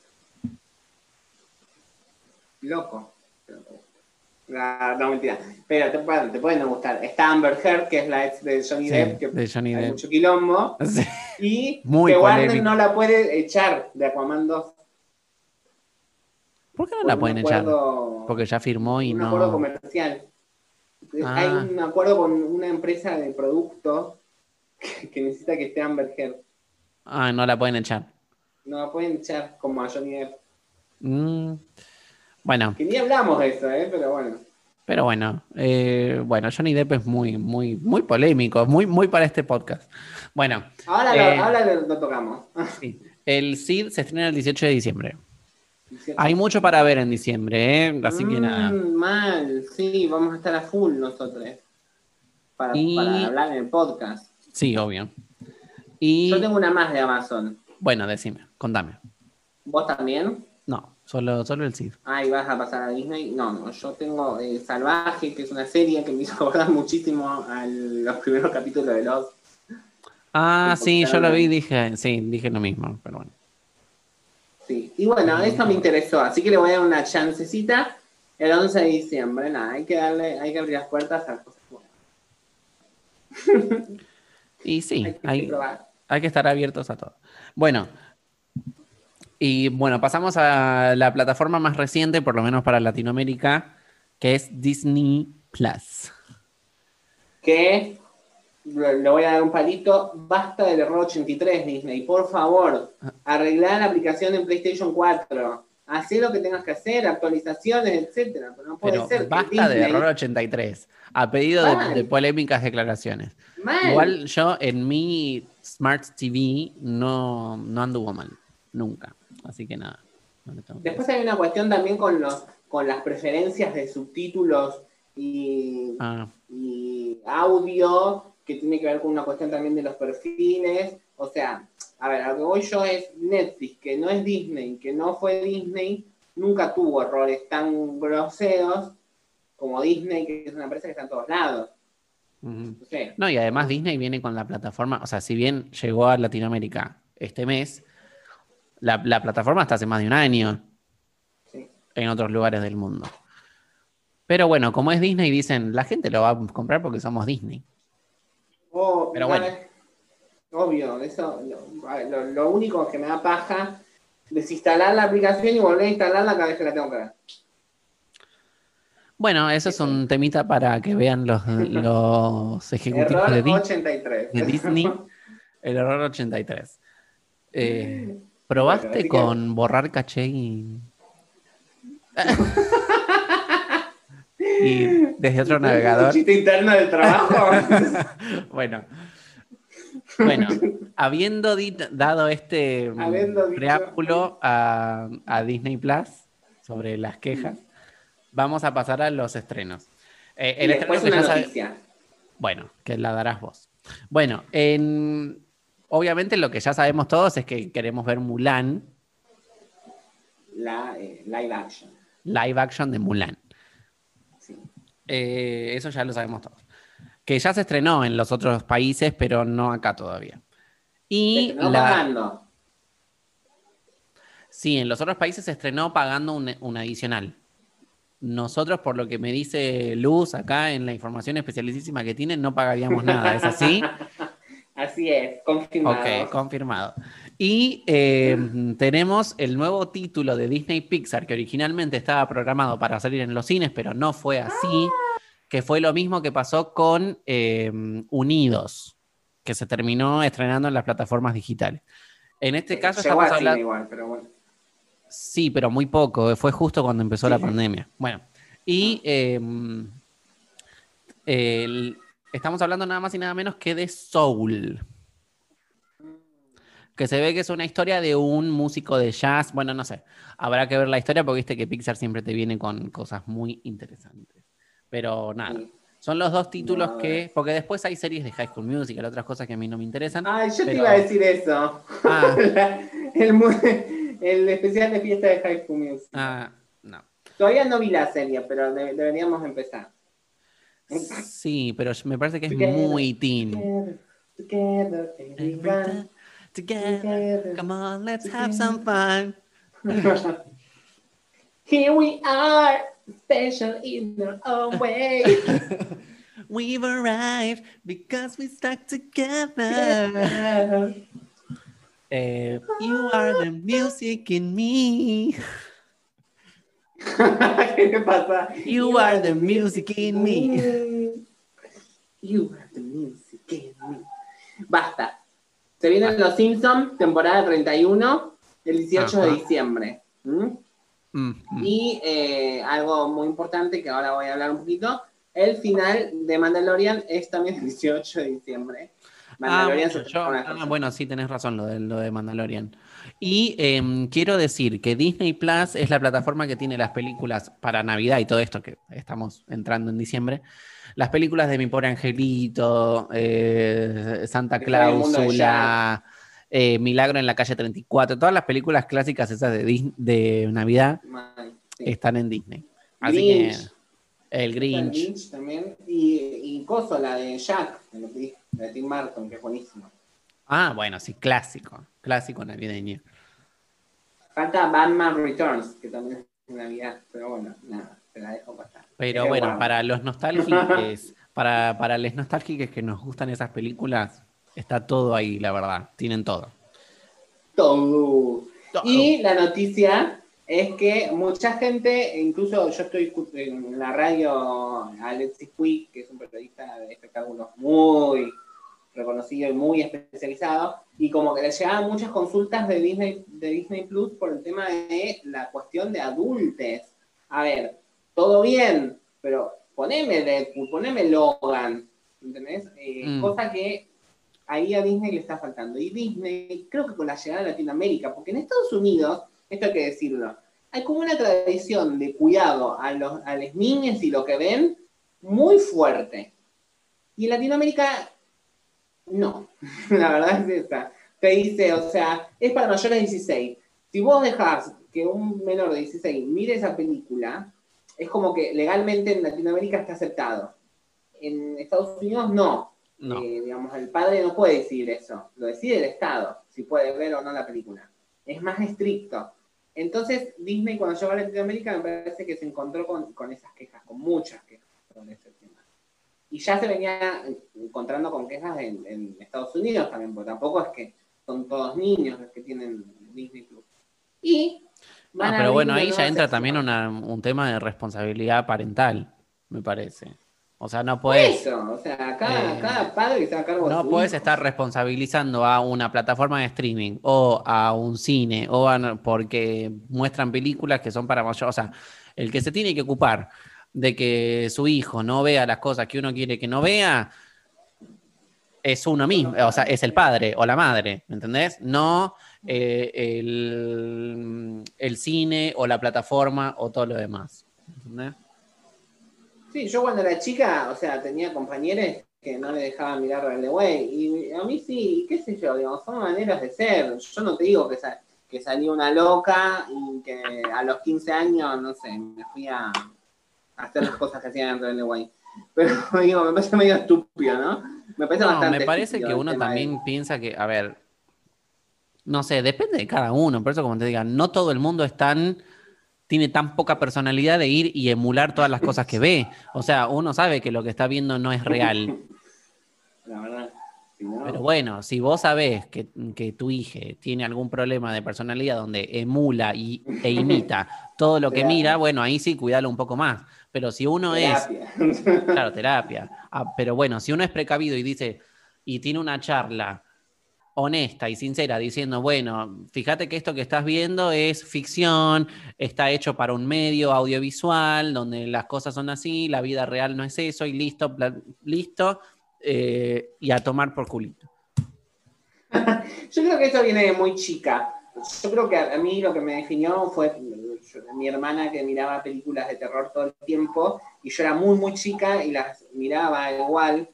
Loco. Ah, no, mentira. Pero te pueden, te pueden no gustar. Está Amber Heard, que es la ex de Johnny Sí, Depp, que de Johnny hay Depp. mucho quilombo. Sí. Y (laughs) Muy que Warner no la puede echar de Aquaman 2. ¿Por qué no por la un pueden echar? acuerdo- Porque ya firmó y un acuerdo no. comercial. Ah. Hay un acuerdo con una empresa de productos que, que necesita que esté Amber Heard. Ah, no la pueden echar. No me pueden echar como a Johnny Depp. Mm, bueno, Que ni hablamos de eso, ¿eh? Pero bueno. pero bueno, eh, bueno, Johnny Depp es muy, muy, muy polémico, muy, muy para este podcast. Bueno, Ahora, Eh. lo, ahora lo, lo tocamos. (laughs) sí, el CID se estrena el 18 de diciembre. Hay mucho para ver en diciembre, ¿eh? así que nada. Mm, Mal, sí, vamos a estar a full nosotros. Para, Y- para hablar en el podcast. Sí, obvio. Y Yo tengo una más de Amazon. bueno, decime, contame. ¿Vos también? No, solo, solo el CID. Ay, vas a pasar a Disney. No, no, yo tengo eh, Salvaje, que es una serie que me hizo acordar (laughs) muchísimo a los primeros capítulos de los. Ah, Sí, yo lo vi, dije, sí, dije lo mismo, pero bueno. Sí. Y bueno, eso me interesó, así que le voy a dar una chancecita el 11 de diciembre. Nada, hay que darle, hay que abrir las puertas a cosas buenas. (laughs) Y sí, Hay que hay, hay que estar abiertos a todo. Bueno, y bueno, pasamos a la plataforma más reciente, por lo menos para Latinoamérica, que es Disney Plus. que le voy a dar un palito, basta del error 83 Disney, por favor, arreglar la aplicación en PlayStation 4, hacer lo que tengas que hacer, actualizaciones, etcétera, pero no puede Pero ser basta de Disney- error 83, a pedido de, polémicas declaraciones. Mal. Igual yo en mi Smart TV no, no anduvo mal, nunca. Así que nada. no tengo Después hay una cuestión también con los con las preferencias de subtítulos y, Ah, y audio, que tiene que ver con una cuestión también de los perfiles. O sea, a ver, a lo que voy yo es Netflix, que no es Disney, que no fue Disney, nunca tuvo errores tan groseros como Disney, que es una empresa que está en todos lados. No, y además Disney viene con la plataforma, o sea, si bien llegó a Latinoamérica este mes, la, la plataforma está hace más de un año Sí. en otros lugares del mundo. Pero bueno, como es Disney, dicen, la gente lo va a comprar porque somos Disney. Oh, Pero bueno. Obvio, eso, lo, lo- lo único que me da paja desinstalar la aplicación y volver a instalarla cada vez que la tengo que ver. Bueno, eso es un temita para que vean los, (laughs) los ejecutivos Error de, Di- 83. de Disney. (laughs) El error 83. Eh, ¿Probaste Bueno, así que- con borrar caché y... (laughs) y desde otro navegador? Chiste interno del trabajo. (laughs) bueno. Bueno, habiendo dado este mm, Habiendo dicho- preámbulo a, a Disney Plus sobre las quejas, vamos a pasar a los estrenos. Eh, el estreno que una ya bueno, que la darás vos. Bueno, en- obviamente lo que ya sabemos todos es que queremos ver Mulan, La eh, live action. live action de Mulan. Sí. Eh, eso ya lo sabemos todos. Que ya se estrenó en los otros países, pero no acá todavía. Y No la, pagando. sí, en los otros países se estrenó pagando un, un adicional. Nosotros, por lo que me dice Luz acá en la información especialísima que tienen, no pagaríamos nada. ¿Es así? (laughs) Así es, confirmado. Ok, confirmado. Y eh, tenemos el nuevo título de Disney Pixar, que originalmente estaba programado para salir en los cines, pero no fue así, que fue lo mismo que pasó con eh, Unidos, que se terminó estrenando en las plataformas digitales. En este caso Llegó estamos hablando... igual, pero bueno. Sí, pero muy poco, fue justo cuando empezó Sí, la pandemia. Bueno, y eh, el- estamos hablando nada más y nada menos que de Soul. Que se ve que es una historia de un músico de jazz. Bueno, no sé. Habrá que ver la historia porque viste que Pixar siempre te viene con cosas muy interesantes. Pero nada. Sí. Son los dos títulos No, que. Porque después hay series de High School Musical, otras cosas que a mí no me interesan. Ay, yo te iba a decir eso. Ah, (laughs) el, especial de fiesta de High School Music. ah, no. Todavía no vi la serie, pero de- deberíamos empezar. Sí, pero me parece que es Together. muy teen. Together, together. Together, come on, let's have some fun. (laughs) Here we are, special in our own way. (laughs) We've arrived because we stuck together. Eh, you are the music in me. (laughs) ¿Qué me pasa? You are the music in me. (laughs) You are the music in me. Basta. Se vienen los Simpsons, temporada 31. el 18 de diciembre. ¿Mm? Mm, mm. Y eh, algo muy importante que ahora voy a hablar un poquito, el final de Mandalorian es también el 18 de diciembre. Ah, Mandalorian bueno, se yo- ah, bueno, sí, tenés razón lo de, lo de Mandalorian. Y em, quiero decir que Disney Plus es la plataforma que tiene las películas para Navidad y todo esto que estamos entrando en diciembre. Las películas de Mi Pobre Angelito, eh, Santa Cláusula, eh, Milagro en la calle 34, todas las películas clásicas esas de, Dis- de Navidad sí. están en Disney. Así Grinch. que el El Grinch. Grinch también. Y, y Coso, la de Jack, la de Tim Burton, que es buenísimo. Ah, bueno, sí, clásico, clásico navideño. Falta Batman Returns, que también es Navidad, pero bueno, nada, te la dejo pasar. Pero bueno, para los nostálgicos, (laughs) para, para los nostálgicos que nos gustan esas películas, está todo ahí, la verdad. Tienen todo. Todo. Todo. Y la noticia es que mucha gente, incluso yo estoy en la radio Alexis Puig, que es un periodista de espectáculos muy reconocido y muy especializado, y como que le llegaban muchas consultas de Disney, de Disney Plus por el tema de la cuestión de adultes. A ver, todo bien, pero poneme Deadpool, poneme Logan, ¿entendés? Eh, Mm. Cosa que ahí a Disney le está faltando. Y Disney, creo que con la llegada a Latinoamérica, porque en Estados Unidos, esto hay que decirlo, hay como una tradición de cuidado a los a las niñas y lo que ven muy fuerte. Y en Latinoamérica, no. (laughs) La verdad es esta. Te dice, o sea, es para mayores de 16. Si vos dejás que un menor de 16 mire esa película, es como que legalmente en Latinoamérica está aceptado. En Estados Unidos no. No. Eh, digamos, el padre no puede decidir eso, lo decide el Estado, si puede ver o no la película. Es más estricto. Entonces, Disney cuando llegó a Latinoamérica me parece que se encontró con, con esas quejas, con muchas quejas sobre ese. Y ya se venía encontrando con quejas en, en Estados Unidos también, porque tampoco es que son todos niños los que tienen Disney Plus. Y No, van a pero bueno, ahí ya entra también una- un tema de responsabilidad parental, me parece. O sea, no puedes, eso, o sea, cada, Eh, cada padre está a cargo de no puedes estar responsabilizando a una plataforma de streaming o a un cine o a- porque muestran películas que son para mayores. O sea, el que se tiene que ocupar de que su hijo no vea las cosas que uno quiere que no vea es uno mismo, o sea, es el padre o la madre, ¿me entendés? No eh, el, el cine o la plataforma o todo lo demás. ¿entendés? Sí, yo cuando era chica, o sea, tenía compañeros que no le dejaban mirar Way. Y a mí sí, qué sé yo, digamos, son maneras de ser. Yo no te digo que, que salí una loca y que a los 15 años, no sé, me fui a hacer las cosas que hacían en Way. Pero (laughs) digo, me parece medio estúpido, ¿no? Me parece No, bastante me parece que uno también piensa que, a ver, no sé, depende de cada uno, por eso como te diga, no todo el mundo es tan, tiene tan poca personalidad de ir y emular todas las cosas que ve. O sea, uno sabe que lo que está viendo no es real. (laughs) La verdad. si no- Pero bueno, si vos sabés que, que tu hija tiene algún problema de personalidad donde emula y, e imita todo lo que Terapia. mira, bueno, ahí sí, cuidalo un poco más. Pero si uno es terapia. (laughs) Claro, terapia. Ah, pero bueno, si uno es precavido y dice, y tiene una charla honesta y sincera diciendo, bueno, fíjate que esto que estás viendo es ficción, está hecho para un medio audiovisual, donde las cosas son así, la vida real no es eso, y listo, listo, eh, y a tomar por culito. (laughs) Yo creo que eso viene de muy chica. Yo creo que a mí lo que me definió fue yo- mi hermana que miraba películas de terror todo el tiempo y yo era muy, muy chica y las miraba igual,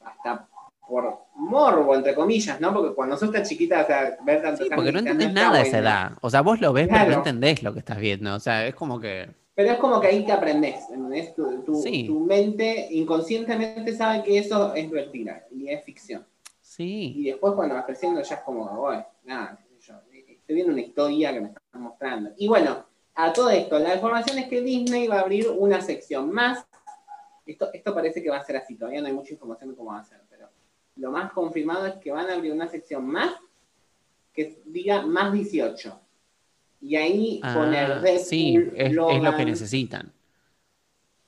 hasta por morbo, entre comillas, ¿no? Porque cuando sos tan chiquita, o sea, ver tantos Sí, porque no entendés nada a esa edad. O sea, vos lo ves, pero no entendés lo que estás viendo. O sea, es como que... Pero es como que ahí te aprendes, ¿entendés? Tu, tu- Sí. tu mente inconscientemente sabe que eso es mentira y es ficción. Sí. Y después cuando vas creciendo ya es como, bueno, nada, yo, estoy viendo una historia que me están mostrando. Y bueno, a todo esto, la información es que Disney va a abrir una sección más. Esto, esto parece que va a ser así, todavía no hay mucha información de cómo va a ser, pero lo más confirmado es que van a abrir una sección más que diga más 18. Y ahí Ah, poner Deadpool, sí, es, es lo que necesitan.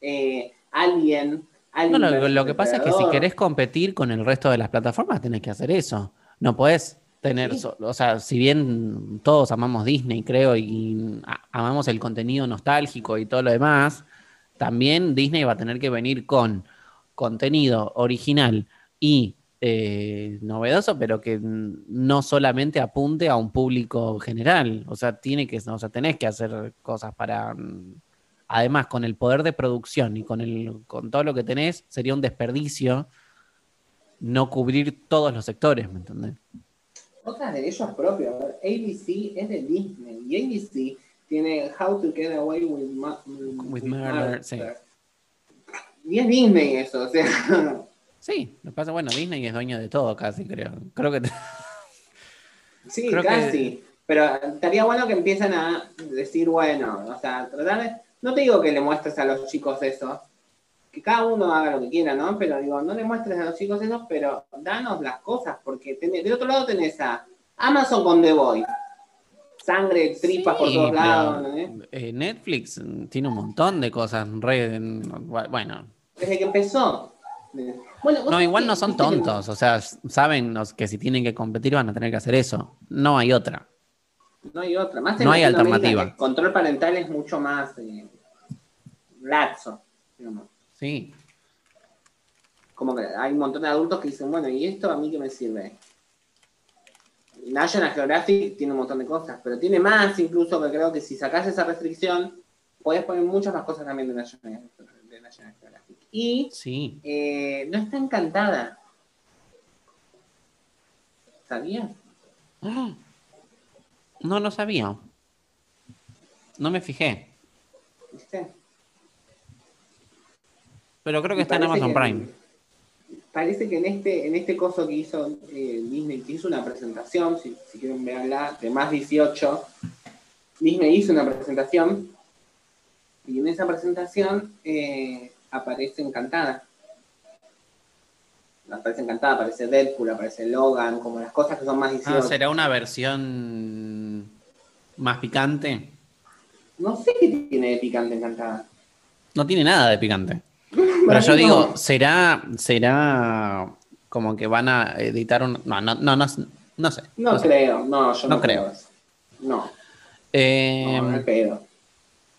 eh, Alien. No, Alien lo, versus lo que pasa es que si querés competir con el resto de las plataformas, tenés que hacer eso. No podés tener, o sea, si bien todos amamos Disney, creo, y amamos el contenido nostálgico y todo lo demás, también Disney va a tener que venir con contenido original y eh, novedoso, pero que no solamente apunte a un público general. O sea, tiene que, o sea, tenés que hacer cosas para. Además, con el poder de producción y con el, con todo lo que tenés, sería un desperdicio no cubrir todos los sectores, ¿me entendés? Otras de ellos propios. ABC es de Disney y ABC tiene How to Get Away with, Murder. Y es Disney eso, o sea. Sí, lo pasa, bueno, Disney es dueño de todo casi, creo. Creo que. (laughs) Sí, casi. Pero estaría bueno que empiecen a decir, bueno, o sea, tratar de. No te digo que le muestres a los chicos eso, que cada uno haga lo que quiera, ¿no? Pero digo, no le muestres a los chicos eso, pero danos las cosas, porque tenés, del otro lado tenés a Amazon con The Voice. Sangre, tripas por todos lados. Eh, Netflix tiene un montón de cosas. bueno. Desde que empezó. no, igual no son tontos. O sea, saben que si tienen que competir van a tener que hacer eso. No hay otra. No hay otra. Más no hay alternativa. El control parental es mucho más eh, laxo. Digamos. Sí. Como que hay un montón de adultos que dicen, bueno, ¿y esto a mí qué me sirve? National Geographic tiene un montón de cosas, pero tiene más incluso que creo que si sacas esa restricción, puedes poner muchas más cosas también de National, Geographic. Y sí. Eh, no está encantada. ¿Sabías? No lo sabía. No me fijé. Pero creo que está en Amazon Prime. Parece que en este, en este coso que hizo eh, Disney, que hizo una presentación, si, quieren verla, de más 18, Disney hizo una presentación y en esa presentación eh, aparece Encantada. Aparece Encantada, aparece Deadpool, aparece Logan, como las cosas que son más 18. Ah, ¿será una versión más picante? No sé qué tiene de picante Encantada. No tiene nada de picante. Pero yo digo, ¿será, será como que van a editar un. No, no, no, no, no sé. No, creo, no, yo no, creo. No. Eh, no, pedo.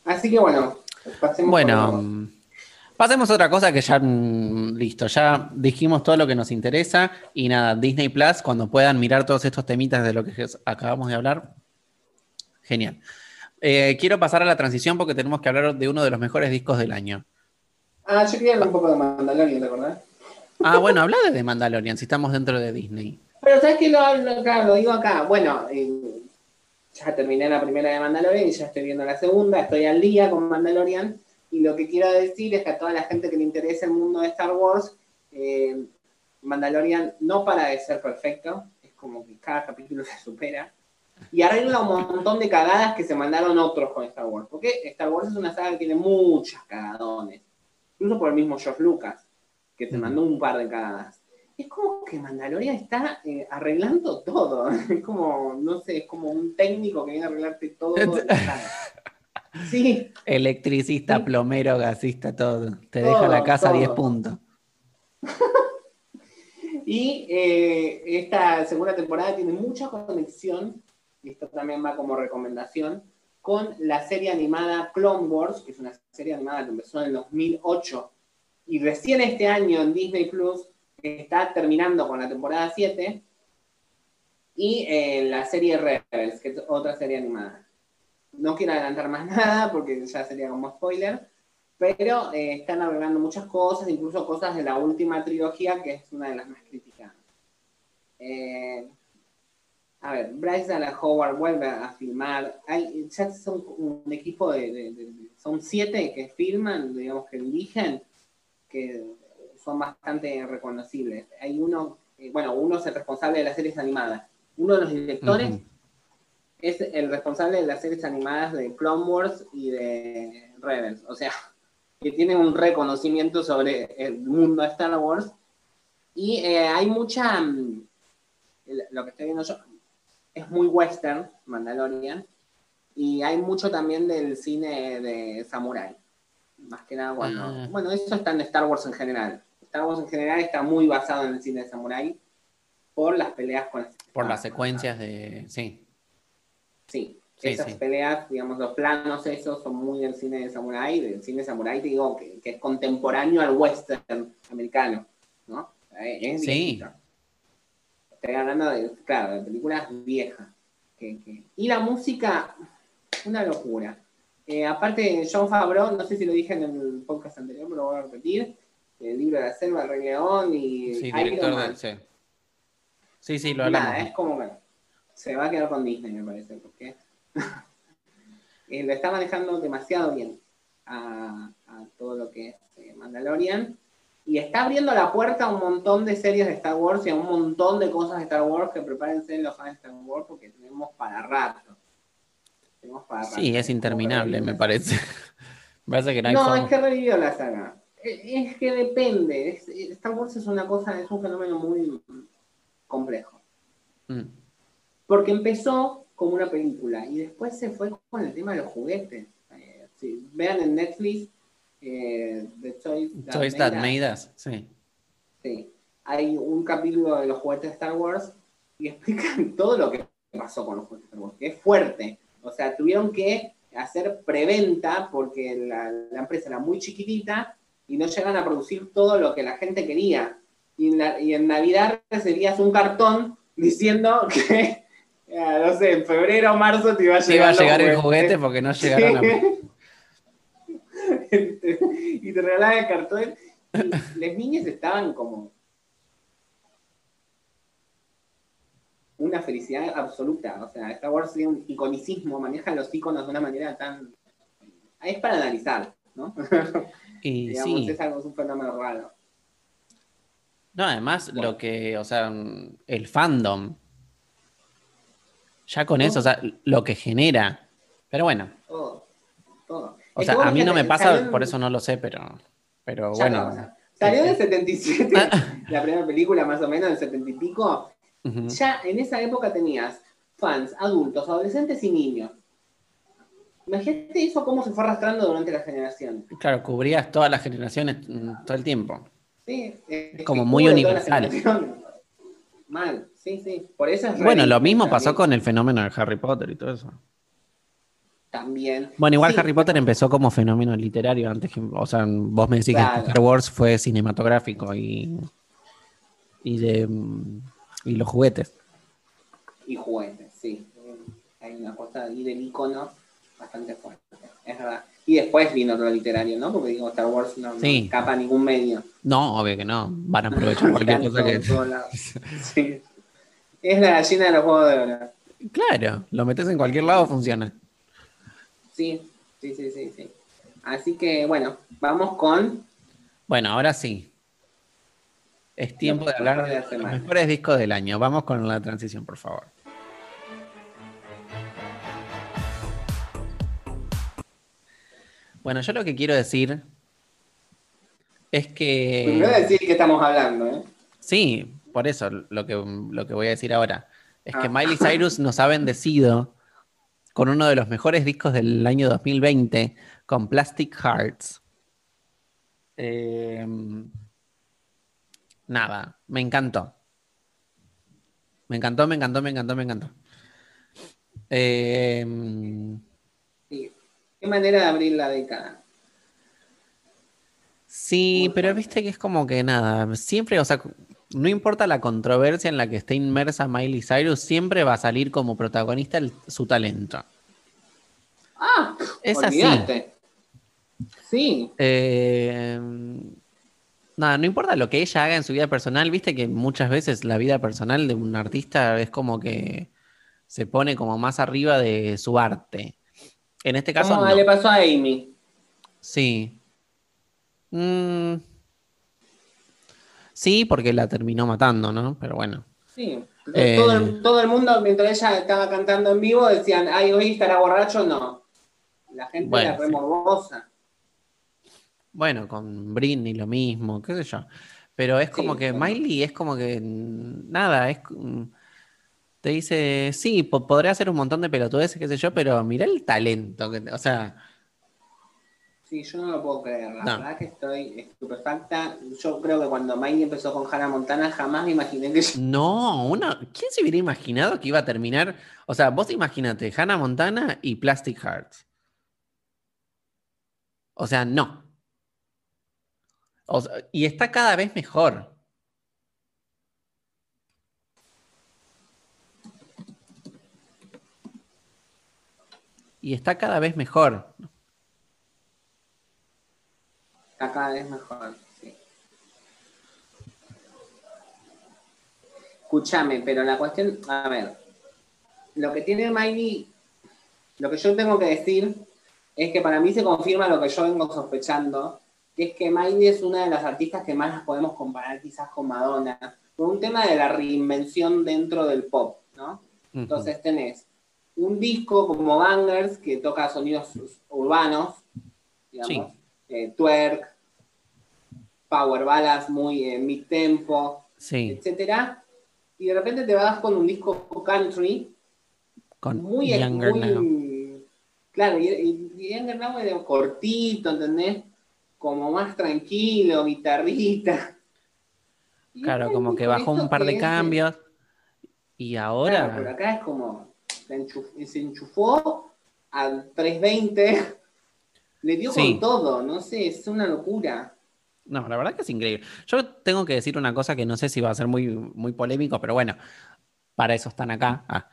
Así que bueno, pasemos. Bueno. Pasemos a otra cosa que ya, mm, listo, ya dijimos todo lo que nos interesa y nada, Disney Plus, cuando puedan mirar todos estos temitas de lo que acabamos de hablar, genial. Eh, quiero pasar a la transición porque tenemos que hablar de uno de los mejores discos del año. Ah, yo quería hablar un poco de Mandalorian, ¿te acordás? Ah, bueno, habla de Mandalorian, si estamos dentro de Disney. Pero ¿sabes qué lo hablo acá? Lo digo acá. Bueno, eh, ya terminé la primera de Mandalorian y ya estoy viendo la segunda, estoy al día con Mandalorian. Y lo que quiero decir es que a toda la gente que le interesa el mundo de Star Wars, eh, Mandalorian no para de ser perfecto, es como que cada capítulo (laughs) se supera. Y arregla un montón de cagadas que se mandaron otros con Star Wars. Porque Star Wars es una saga que tiene muchas cagadones incluso por el mismo George Lucas, que te mandó un par de cagadas. Es como que Mandalorian está eh, arreglando todo. (laughs) Es como, no sé, es como un técnico que viene a arreglarte todo. (laughs) sí. Electricista, plomero, gasista, todo. Te deja la casa a 10 puntos. (laughs) y eh, esta segunda temporada tiene mucha conexión, y esto también va como recomendación, con la serie animada Clone Wars, que es una serie animada que empezó en el 2008 y recién este año en Disney Plus está terminando con la temporada 7 y eh, la serie Rebels, que es otra serie animada. No quiero adelantar más (laughs) nada porque ya sería como spoiler, pero eh, están arreglando muchas cosas, incluso cosas de la última trilogía, que es una de las más criticadas. Eh, a ver, Bryce Dallas Howard vuelve a filmar. Hay, ya son un equipo de, Son siete que filman, digamos, que dirigen, que son bastante reconocibles. Hay uno, eh, bueno, uno es el responsable de las series animadas. Uno de los directores es el responsable de las series animadas de Clone Wars y de Rebels. O sea, que tiene un reconocimiento sobre el mundo de Star Wars. Y eh, hay mucha. Mm, lo que estoy viendo yo, es muy western, Mandalorian, y hay mucho también del cine de samurai. Más que nada cuando... Ah. Bueno, eso está en Star Wars en general. Star Wars en general está muy basado en el cine de samurai. por las peleas con las Por las secuencias de. Sí. Sí, Sí, esas sí. peleas, digamos, los planos esos son muy del cine de samurái, del cine samurái, te digo, que, que es contemporáneo al western americano, ¿no? Eh, Es Sí. Estoy hablando de, claro, de películas viejas. que- que- Y la música, una locura. Eh, aparte, John Favreau, no sé si lo dije en el podcast anterior, pero lo voy a repetir, el libro de la selva, el Rey León y Sí, Iron director Man. del. Sí. Sí, sí, lo hablamos. Nada, es como que se va a quedar con Disney, me parece, porque (laughs) eh, lo está manejando demasiado bien a, a todo lo que es eh, Mandalorian. Y está abriendo la puerta a un montón de series de Star Wars y a un montón de cosas de Star Wars que prepárense los fans de Star Wars porque tenemos para rato. Tenemos para rato. Sí, es interminable, me parece. me parece que no hay No, forma. es que revivió la saga. Es que depende. Es- Star Wars es una cosa, es un fenómeno muy complejo. Mm. Porque empezó como una película y después se fue con el tema de los juguetes. Eh, vean en Netflix eh, The Choice That Choice Made That Us. Made Us, sí. Sí. Hay un capítulo de los juguetes de Star Wars y (laughs) explican todo lo que pasó con los juguetes de Star Wars, que es fuerte. O sea, tuvieron que hacer preventa porque la, la empresa era muy chiquitita y no llegan a producir todo lo que la gente quería. Y en, la- y en Navidad recibías un cartón diciendo (laughs) que, eh, no sé, en febrero o marzo te iba a Sí, llegar, iba a llegar el juguete porque no llegaron a. (laughs) y te regalaban el cartón. Y las niñas estaban como una felicidad absoluta. O sea, Star Wars tiene un iconicismo, maneja los iconos de una manera tan. Es para analizar, ¿no? (laughs) Y Digamos, sí. es algo, es un fenómeno raro. No, además, Bueno. lo que, o sea, el fandom. Ya con eso, o sea, lo que genera. Pero bueno, Todo. Todo. O sea, a mí no me pasa, por eso no lo sé, pero, pero ya bueno. no, Salió en el 77, Ah. (laughs) la primera película más o menos del 70 y pico. Ya en esa época tenías fans, adultos, adolescentes y niños. Imagínate eso cómo se fue arrastrando durante las generaciones. Claro, cubrías todas las generaciones mm, todo el tiempo. Sí, es Como muy universal. Mal, sí, sí. Por eso es Bueno, lo mismo pasó con el fenómeno de Harry Potter y todo eso. También. Bueno, igual Sí, Harry Potter empezó como fenómeno literario antes que, o sea, vos me decís Claro. que Star Wars fue cinematográfico y, y de y los juguetes. Y juguetes, sí. Hay una cosa ahí del icono bastante fuerte. Es verdad. Y después vino lo literario, ¿no? Porque digo, Star Wars no, no Sí. escapa a ningún medio. No, obvio que no. Van a aprovechar (laughs) cualquier cosa que. (laughs) Sí. Es la gallina de los juegos de oro. Claro, lo metes en cualquier lado, funciona. Sí, sí, sí, sí, sí. Así que, bueno, vamos con Bueno, ahora sí. Es tiempo de hablar de de los mejores discos del año. Vamos con la transición, por favor. Bueno, yo lo que quiero decir es que. Primero decir que estamos hablando, ¿eh? Sí, por eso lo que, lo que voy a decir ahora. Es que Ah. Miley Cyrus nos ha bendecido con uno de los mejores discos del año 2020, con Plastic Hearts. Eh, nada, me encantó. Me encantó, me encantó, me encantó, me encantó. Eh, Sí. Qué manera de abrir la década. Sí, Muy pero viste que es como que nada, siempre, o sea, no importa la controversia en la que esté inmersa Miley Cyrus, siempre va a salir como protagonista el- su talento. Ah, Es así. olvídate. Sí, Eh, nada, no importa lo que ella haga en su vida personal, viste que muchas veces la vida personal de un artista es como que se pone como más arriba de su arte. En este caso, como no. le pasó a Amy. Sí. Mm. Sí, porque la terminó matando, ¿no? Pero bueno. Sí. Eh. Todo, el, todo el mundo, mientras ella estaba cantando en vivo, decían, ay, hoy estará borracho, no. La gente Bueno, era re sí. morbosa. Bueno, con Britney lo mismo, qué sé yo. Pero es como Sí, que bueno. Miley es como que nada, es mm, te dice, sí, po- podré hacer un montón de pelotudeces, qué sé yo, pero mirá el talento, que, o sea, Sí, yo no lo puedo creer. La verdad que estoy estupefacta. Yo creo que cuando Miley empezó con Hannah Montana, jamás me imaginé que. No, una... ¿quién se hubiera imaginado que iba a terminar? O sea, vos imagínate, Hannah Montana y Plastic Hearts. O sea, no. y está cada vez mejor. Y está cada vez mejor. Está cada vez mejor, sí. Escúchame, pero la cuestión, a ver, lo que tiene Miley, lo que yo tengo que decir es que para mí se confirma lo que yo vengo sospechando, que es que Miley es una de las artistas que más las podemos comparar quizás con Madonna, por un tema de la reinvención dentro del pop, ¿no? Entonces tenés un disco como Bangers que toca sonidos urbanos, digamos, eh, twerk, power ballads muy eh, mid tempo, etcétera, y de repente te vas con un disco country con muy, Younger muy claro, y, y Younger Now es cortito, ¿entendés? Como más tranquilo, guitarrita. Claro, como que bajó un par de cambios. Y ahora. Claro, por acá es como se, enchufó al 320, le dio con todo, no sé, es una locura. No, la verdad que es increíble. Yo tengo que decir una cosa que no sé si va a ser muy, muy polémico, pero bueno, para eso están acá. Ah.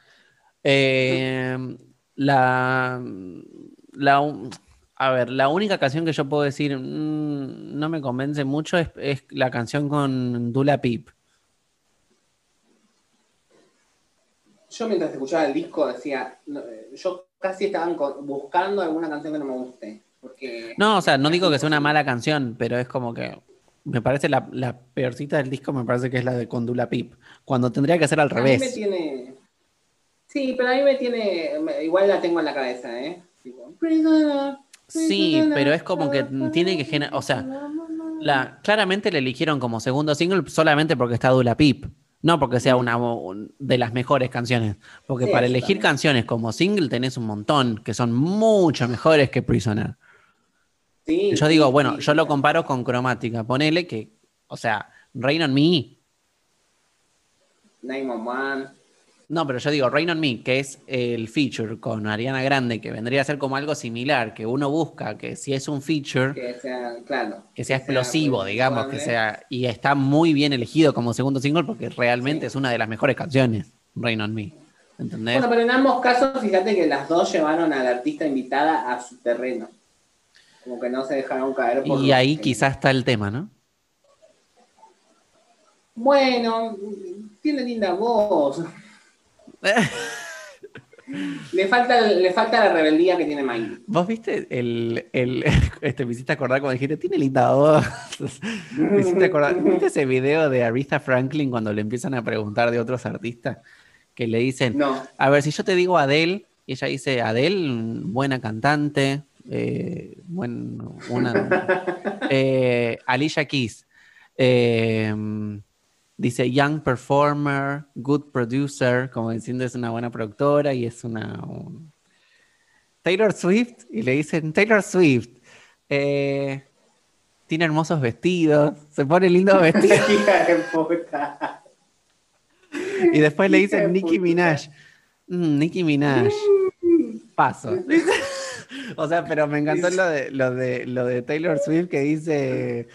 Eh, la, a ver, la única canción que yo puedo decir mm, no me convence mucho es, es, la canción con Dula Pip. yo mientras escuchaba el disco decía, eh, yo casi estaba buscando alguna canción que no me guste. Porque no, o sea, no digo que sea una mala canción, pero es como que me parece la, peorcita del disco, me parece que es la de Condula Pip, cuando tendría que ser al revés. A mí me tiene... Sí, pero a mí me tiene, igual la tengo en la cabeza, ¿eh? Sí, pero es como que tiene que generar, o sea, la, claramente le eligieron como segundo single solamente porque está Dula Pip. No porque sea una de las mejores canciones, porque para elegir canciones como single tenés un montón que son mucho mejores que Prisoner. Yo digo, bueno, yo lo comparo con Cromática. Ponele que, o sea, Rain on Me. One. No, pero yo digo, Rain on Me, que es el feature con Ariana Grande, que vendría a ser como algo similar, que uno busca que si es un feature, que sea, claro, que sea explosivo, digamos, que sea, y está muy bien elegido como segundo single porque realmente es una de las mejores canciones, Rain on Me. ¿Entendés? Bueno, pero en ambos casos, fíjate que las dos llevaron a la artista invitada a su terreno. Como que no se dejaron caer. Por y ahí quizás está el tema, ¿no? Bueno, tiene linda voz. (laughs) Le falta, le falta la rebeldía que tiene Miley. ¿Vos viste el, el (laughs) este, me hiciste acordar cuando dijiste, tiene linda voz? (laughs) me hiciste acordar, ¿viste ese video de Aretha Franklin cuando le empiezan a preguntar de otros artistas? Que le dicen, no. a ver, si yo te digo Adele, y ella dice, Adele, buena cantante, eh, buen, una, eh, Alicia Keys, eh, dice young performer, good producer, como diciendo es una buena productora y es una... Taylor Swift, y le dicen Taylor Swift, tiene hermosos vestidos, se pone lindos (laughs) vestidos. y después le dicen Nicki Minaj. Mm, Nicki Minaj. Paso. (laughs) (laughs) o sea, pero me encantó lo de, lo de, lo de Taylor Swift que dice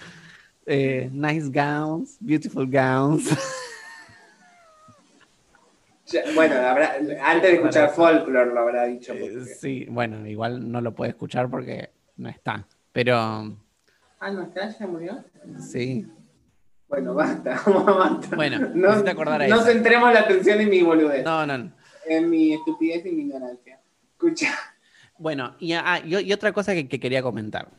eh, nice gowns, beautiful gowns. (laughs) Bueno, antes de escuchar folklore lo habrá dicho. Eh, sí, bueno, igual no lo puede escuchar porque no está. Pero. Ah, ¿no está? ¿Ya murió? Sí. Bueno, basta, (laughs) basta. Bueno, no, acordar No centremos la atención en mi boludez. No, no, En mi estupidez y mi ignorancia. Escucha. Bueno, y, ah, y, otra cosa que quería comentar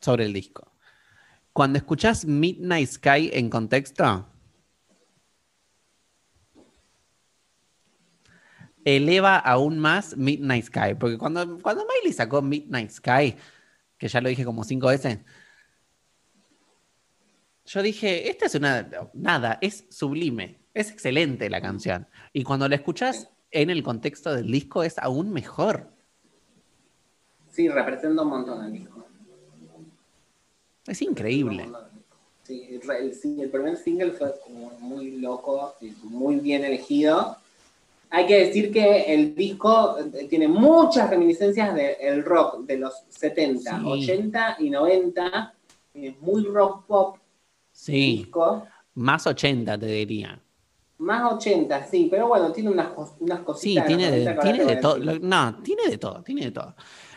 sobre el disco. Cuando escuchas Midnight Sky en contexto, eleva aún más Midnight Sky. Porque cuando, cuando Miley sacó Midnight Sky, que ya lo dije como cinco veces, yo dije, esta es una. Nada, es sublime. Es excelente la canción. Y cuando la escuchas en el contexto del disco, es aún mejor. Sí, representa un montón el disco. Es increíble. Sí, el, el- sí, el primer single fue como muy loco, muy bien elegido. Hay que decir que el disco eh, tiene muchas reminiscencias del rock de los 70, Sí. 80 y 90. Es muy rock pop Sí, disco. más 80 te diría. Más 80, sí, pero bueno, tiene unas, unas Sí, cositas. tiene los de, 90 que ahora tiene de todo. No, tiene de todo, tiene de todo.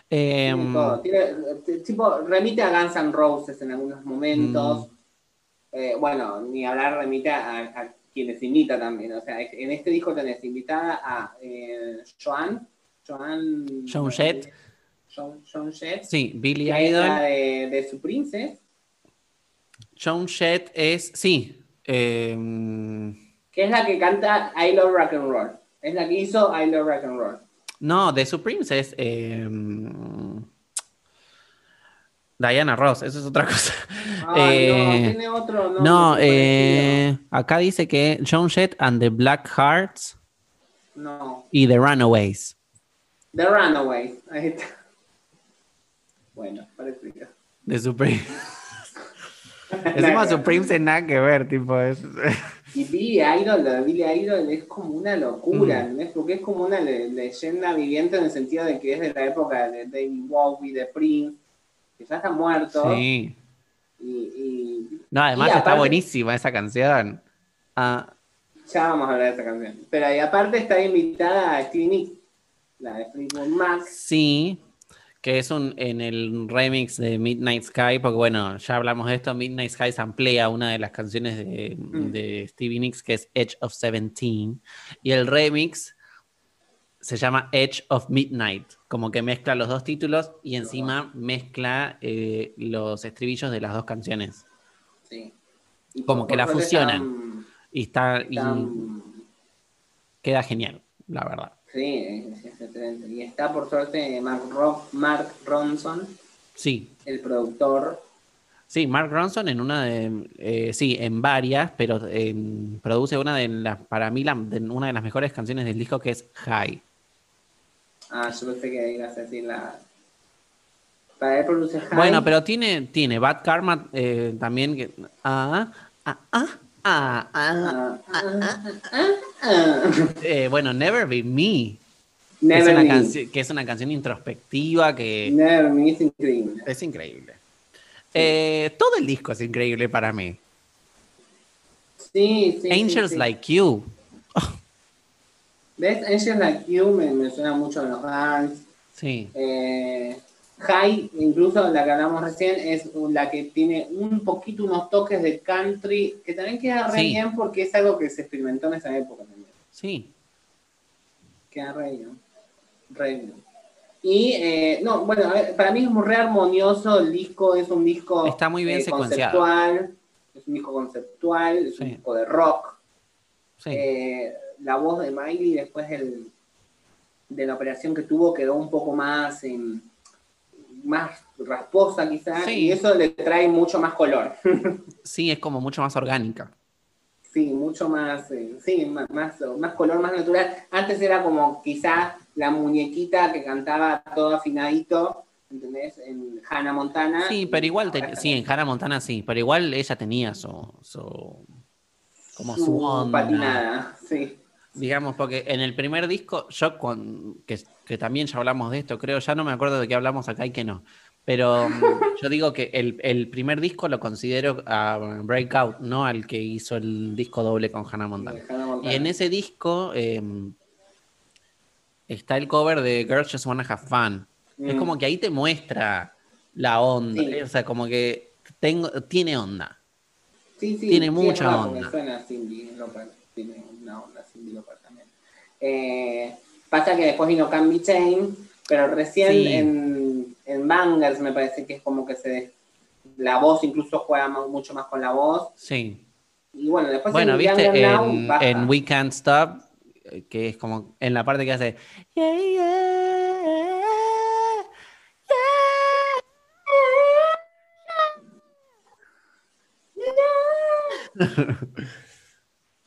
Tiene Em, todo. Tiene, eh, tipo, remite a Guns N' Roses en algunos momentos. Mm. Eh, bueno, ni hablar remite a, a quienes invita también. O sea, en este disco tenés invitada a eh, Joan. Joan. Joan Jett. Joan, Joan Jett. sí, Billy que es la Idol. de, de su princess. Joan Jett es, sí. em, Que es la que canta I Love Rock and Roll. Es la que hizo I Love Rock and Roll. no, de Supremes es em, Diana Ross, eso es otra (laughs) cosa. Ay, Eh, no, tiene otro nombre. No, eh, acá dice que Joan Jett and the Black Hearts No. y The Runaways. The Runaways. Ahí está. Bueno, parecido. De Supremes. (laughs) Encima Supremes es nada que ver, tipo, es... (laughs) Y Billy Idol, Billy Idol es como una locura, Mm. ¿entendés? Porque es como una le- leyenda viviente en el sentido de que es de la época de David Bowie, de Prince, que ya está muerto. Sí. Y, y No, además Y está buenísima esa canción. Ah, ya vamos a hablar de esa canción. Pero y aparte está invitada a Stevie Nicks, la de Fleetwood Mac. sí, que es un en el remix de Midnight Sky, porque bueno, ya hablamos de esto, Midnight Sky samplea una de las canciones de, Mm. de Stevie Nicks que es Edge of Seventeen, y el remix se llama Edge of Midnight, como que mezcla los dos títulos y encima mezcla eh, los estribillos de las dos canciones. Sí. Y Como que la fusionan. Y está y queda genial, la verdad. Sí, es, es excelente. Y está por suerte Mark, Ro- Mark Ronson, Sí, el productor. Sí, Mark Ronson en una de, eh, sí, en varias, pero eh, produce una de las, para mí, la- de una de las mejores canciones del disco que es High. Ah, yo pensé que ibas a decir la. Para él produce High. Bueno, pero tiene, tiene Bad Karma eh, también que, ah, ah, ah, ah, ah, Ah, ah, ah, ah. eh, bueno, Never Be Me, que es, Never una Me. que es una canción introspectiva que Never Me es increíble. es increíble. Eh, todo el disco es increíble para mí. Sí, sí. Angels sí, sí. Like You, ¿Ves? Angels Like You me, me suena mucho a los Guns. sí, Eh, High, incluso la que hablamos recién, es la que tiene un poquito unos toques de country, que también queda re Sí. bien porque es algo que se experimentó en esa época también. sí, Queda re bien. Re bien. Y, eh, no, bueno, ver, para mí es muy re armonioso el disco, es un disco Está muy bien eh, secuenciado. conceptual, es un disco conceptual, es un disco de rock. sí. Eh, la voz de Miley después del- de la operación que tuvo quedó un poco más, em, más rasposa quizás, Sí. y eso le trae mucho más color. (laughs) Sí, es como mucho más orgánica. Sí, mucho más, eh, sí, más, más, más color, más natural. Antes era como quizá la muñequita que cantaba todo afinadito, ¿entendés? En Hannah Montana. Sí, pero igual, te- sí, en Hannah Montana sí, pero igual ella tenía su, su como su, su onda, patinada, sí. Digamos, porque en el primer disco, yo con, que, que también ya hablamos de esto, creo, ya no me acuerdo de qué hablamos acá y que no, pero mm, yo digo que el, el primer disco lo considero a Breakout, no al que hizo el disco doble con Hannah Montana. de Hannah Montana. Y en ese disco eh, está el cover de Girls Just Wanna Have Fun. Es Mm. como que ahí te muestra la onda, Sí. o sea, como que tengo, tiene onda. Sí, sí, Tiene mucha onda. Suena Cindy tiene onda También. Eh, pasa que después vino Candy Chain, pero recién Sí. en, en Bangers me parece que es como que se la voz incluso juega mucho más con la voz. Sí. Y bueno, después Bueno, en viste, Now en, We Can't Stop, eh, que es como en la parte que hace. "Yeah, yeah,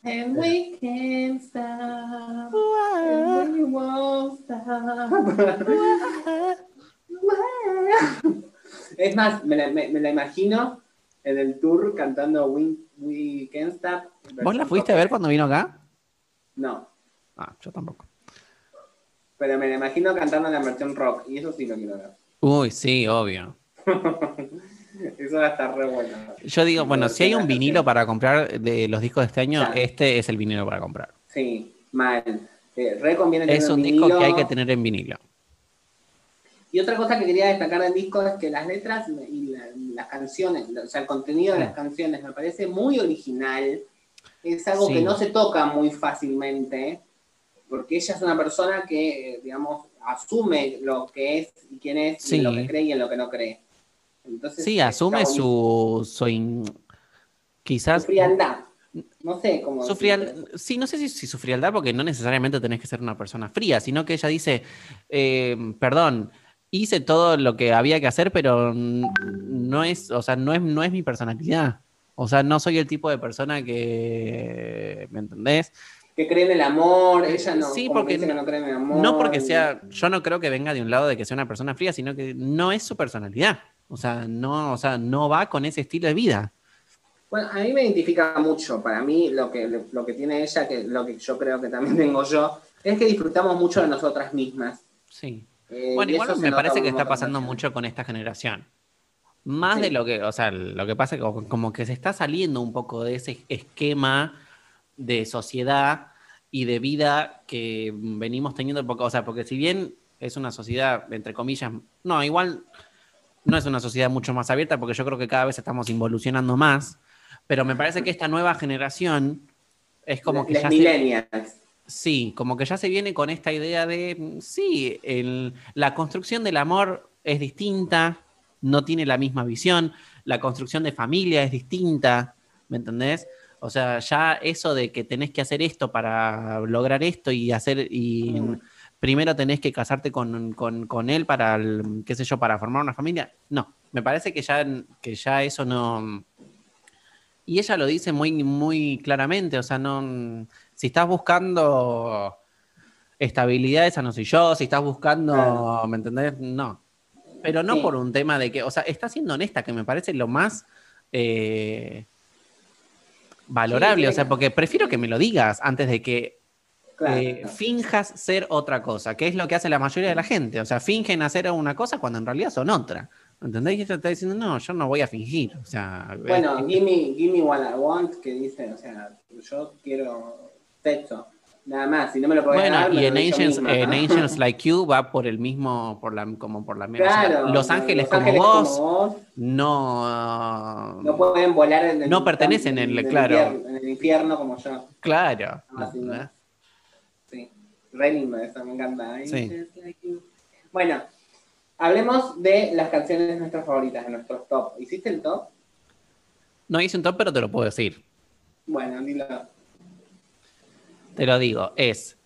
And we can't stop. And we won't stop. Es más, me la, me- me la imagino en el tour cantando We, We Can't Stop. ¿Vos la fuiste a ver cuando vino acá? No, Ah, yo tampoco. pero me la imagino cantando en la versión rock, y eso sí lo quiero ver. Uy, sí, obvio. (laughs) (laughs) Eso va a estar re bueno. Yo digo, bueno, si hay un vinilo para comprar de los discos de este año, Claro. este es el vinilo para comprar. Sí, mal. Eh, re conviene Es un disco que hay que tener en vinilo. Y otra cosa que quería destacar del disco es que las letras y la- las canciones, o sea, el contenido de las canciones me parece muy original. Es algo Sí. que no se toca muy fácilmente, porque ella es una persona que, eh, digamos, asume lo que es y quién es, y en lo que cree y en lo que no cree. Entonces, Sí, está asume su, quizás Su frialdad. No sé cómo. su. Sí, no sé si, si su frialdad, porque no necesariamente tenés que ser una persona fría, sino que ella dice, eh, perdón, hice todo lo que había que hacer, pero no es, o sea, no es, no es mi personalidad. O sea, no soy el tipo de persona que, ¿me entendés? Que cree en el amor, ella no. Sí, porque que dice que no cree en el amor. No porque sea, yo no creo que venga de un lado de que sea una persona fría, sino que no es su personalidad. O sea, no, o sea, no va con ese estilo de vida. Bueno, a mí me identifica mucho. Para mí, lo que, lo que tiene ella, que lo que yo creo que también (laughs) tengo yo, es que disfrutamos mucho de nosotras mismas. Sí. Eh, Bueno, igual me parece que está pasando mucho con esta generación. Más Sí. de lo que, o sea, lo que pasa es que como, que se está saliendo un poco de ese esquema de sociedad y de vida que venimos teniendo, o sea, porque si bien es una sociedad, entre comillas, no, igual no es una sociedad mucho más abierta, porque yo creo que cada vez estamos involucionando más, pero me parece que esta nueva generación es como que Las ya se, millennials. Sí, como que ya se viene con esta idea de, sí, el- la construcción del amor es distinta, no tiene la misma visión, la construcción de familia es distinta, ¿me entendés? O sea, ya eso de que tenés que hacer esto para lograr esto y hacer, y Mm. Primero tenés que casarte con, con- con él para, el- qué sé yo, para formar una familia, no, me parece que ya, que ya eso no... Y ella lo dice muy, muy claramente, o sea, no, si estás buscando estabilidad, esa no soy yo, si estás buscando, Claro. ¿me entendés? No. Pero no Sí. por un tema de que, o sea, está siendo honesta, que me parece lo más eh, valorable, Sí, o sea, porque prefiero que me lo digas antes de que Claro. eh, finjas ser otra cosa, que es lo que hace la mayoría de la gente, o sea, fingen hacer una cosa cuando en realidad son otra. ¿Entendés? Y ella está diciendo, no, yo no voy a fingir. O sea, bueno, eh, gimme, gimme what I want, que dice, o sea, yo quiero sexo. Nada más, si no me lo podés Bueno, dar, me y en Angels, misma. en Angels (laughs) Like You va por el mismo, por la, como por la misma. Claro. Los Ángeles, Los como, Ángeles vos, como vos no. no pueden volar en el No pertenecen en el- claro. infierno, en el infierno como yo. Claro. Ah, no. Re lindo eso, me encanta. Sí. Bueno, hablemos de las canciones nuestras favoritas, de nuestros top. ¿Hiciste el top? No hice un top, pero te lo puedo decir. Bueno, dilo. Te lo digo. Es.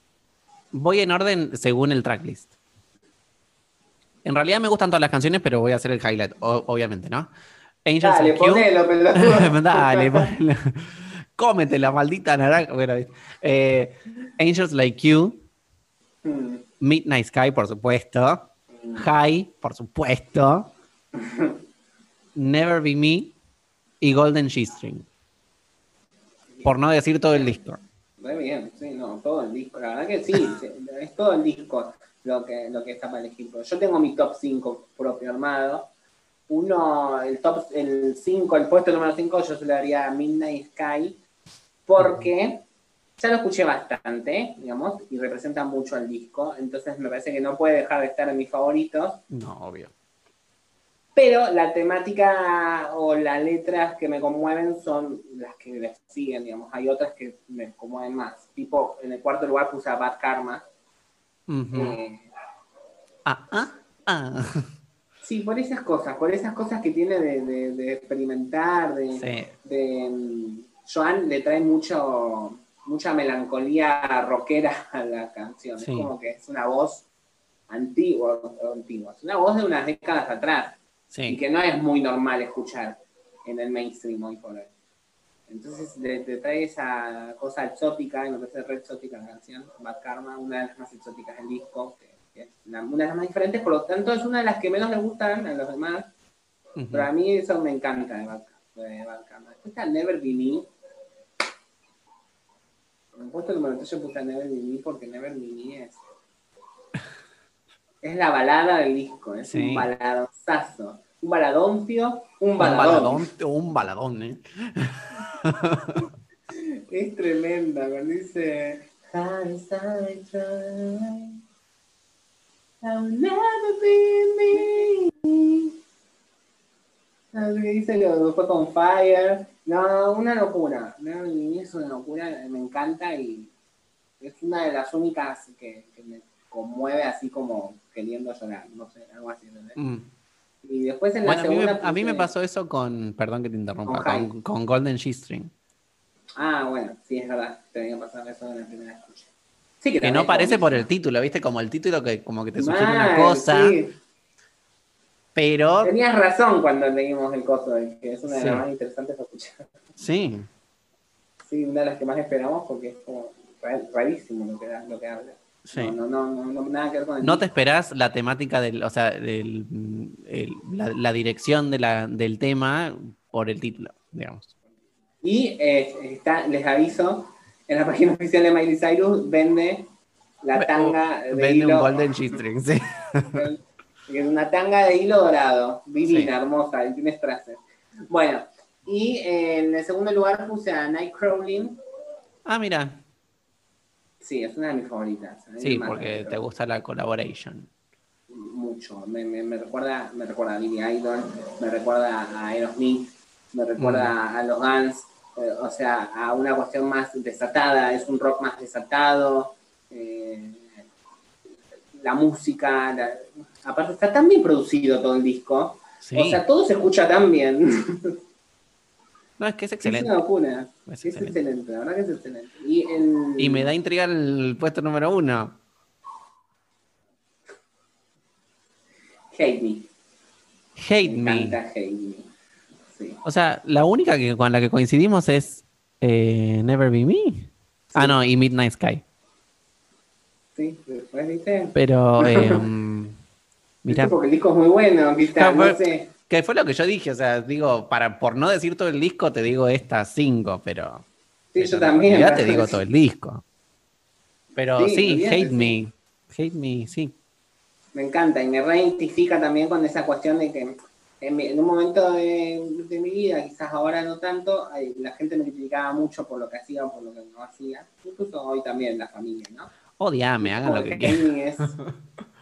Voy en orden según el tracklist. En realidad me gustan todas las canciones, pero voy a hacer el highlight, obviamente, ¿no? Angels Dale, ponelo, pelotudo. (laughs) Dale, ponelo. Cómete la maldita naranja. Bueno, eh, Angels Like You. Mm, Midnight Sky, por supuesto. High, por supuesto. Never Be Me y Golden G-String. Por no decir todo el disco. Re bien, sí, no, todo el disco. La verdad que sí, (laughs) es todo el disco lo que, lo que está para elegir. Yo tengo mi top 5 propio armado. Uno, el top, el 5, el puesto número 5, yo se lo daría a Midnight Sky, porque ya lo escuché bastante, digamos, y representa mucho al disco. Entonces me parece que no puede dejar de estar en mis favoritos. No, obvio. Pero la temática o las letras que me conmueven son las que le siguen, digamos. Hay otras que me conmueven más. Tipo, en el cuarto lugar puse a Bad Karma. Eh, Ah, ah, ah. sí, por esas cosas, por esas cosas que tiene de, de- de experimentar, de, Sí. de, mm, Joan le trae mucho mucha melancolía rockera a la canción. Sí. Es como que es una voz antigua, antigua, es una voz de unas décadas atrás. y Sí. que no es muy normal escuchar en el mainstream hoy por hoy. Entonces te, trae esa cosa exótica, y me parece re exótica la canción, Bad Karma, una de las más exóticas del disco, que, es una de las más diferentes, por lo tanto es una de las que menos le gustan a los demás, pero a mí eso me encanta de Bad, Después está Never Be Me. Me he puesto el número 3, yo puse Never Me porque Never Me es es la balada del disco, es un baladonzazo. Un baladoncio, un baladón. Un baladón, ¿eh? (laughs) es tremenda, cuando dice I'll never be me. Dice que fue con Fire. No, una locura. Es una locura, me encanta y es una de las únicas que, que me conmueve así como queriendo llorar, no sé, algo así. Mm. Y después en la segunda. A mí, me, pasó eso con, perdón que te interrumpa, con, Golden G-String. Ah, bueno, sí, es verdad, te había pasado eso en la primera escucha. Sí, que, no parece por el título, ¿viste? Como el título que como que te sugiere una cosa. Pero. Tenías razón cuando leímos el coso, que es una de las más interesantes para escuchar. Sí. Sí, una de las que más esperamos porque es como rarísimo lo que, lo que habla. No, no, no, nada que ver con No te esperás la temática del, o sea, del, la, dirección de la, del tema por el título, digamos. Y eh, está, les aviso, en la página oficial de Miley Cyrus vende la tanga de vende un golden G-string, sí. (laughs) Es una tanga de hilo dorado, divina, hermosa, y tiene strass. Bueno, y en el segundo lugar puse a Nightcrawling. Ah, mira. Sí, es una de mis favoritas. Sí, porque te gusta la collaboration. Mucho. Me, me, recuerda, me recuerda a Billy Idol, me recuerda a Aerosmith, me recuerda mm. a los Guns, eh, o sea, a una cuestión más desatada, es un rock más desatado. Eh, la música, aparte está tan bien producido todo el disco. O sea, todo se escucha tan bien. No, es que es excelente. Es una locura. Es, excelente. la verdad que es excelente. Y, me da intriga el puesto número uno. Hate Me. Hate me. hate me. Sí. O sea, la única que, con la que coincidimos es eh, Never Be Me. Ah, no, y Midnight Sky. Sí, después viste. Pero, (laughs) eh, Porque el disco es muy bueno, quizás, no, sé. Que fue lo que yo dije, o sea, digo, para por no decir todo el disco, te digo estas cinco, pero. Sí, yo también. Ya te digo todo el disco. Pero sí, Hate Me. Hate Me, sí. Me encanta y me reidentifica también con esa cuestión de que en, un momento de, mi vida, quizás ahora no tanto, la gente me criticaba mucho por lo que hacía o por lo que no hacía. Incluso hoy también la familia, ¿no? Odiame, hagan lo que quieran.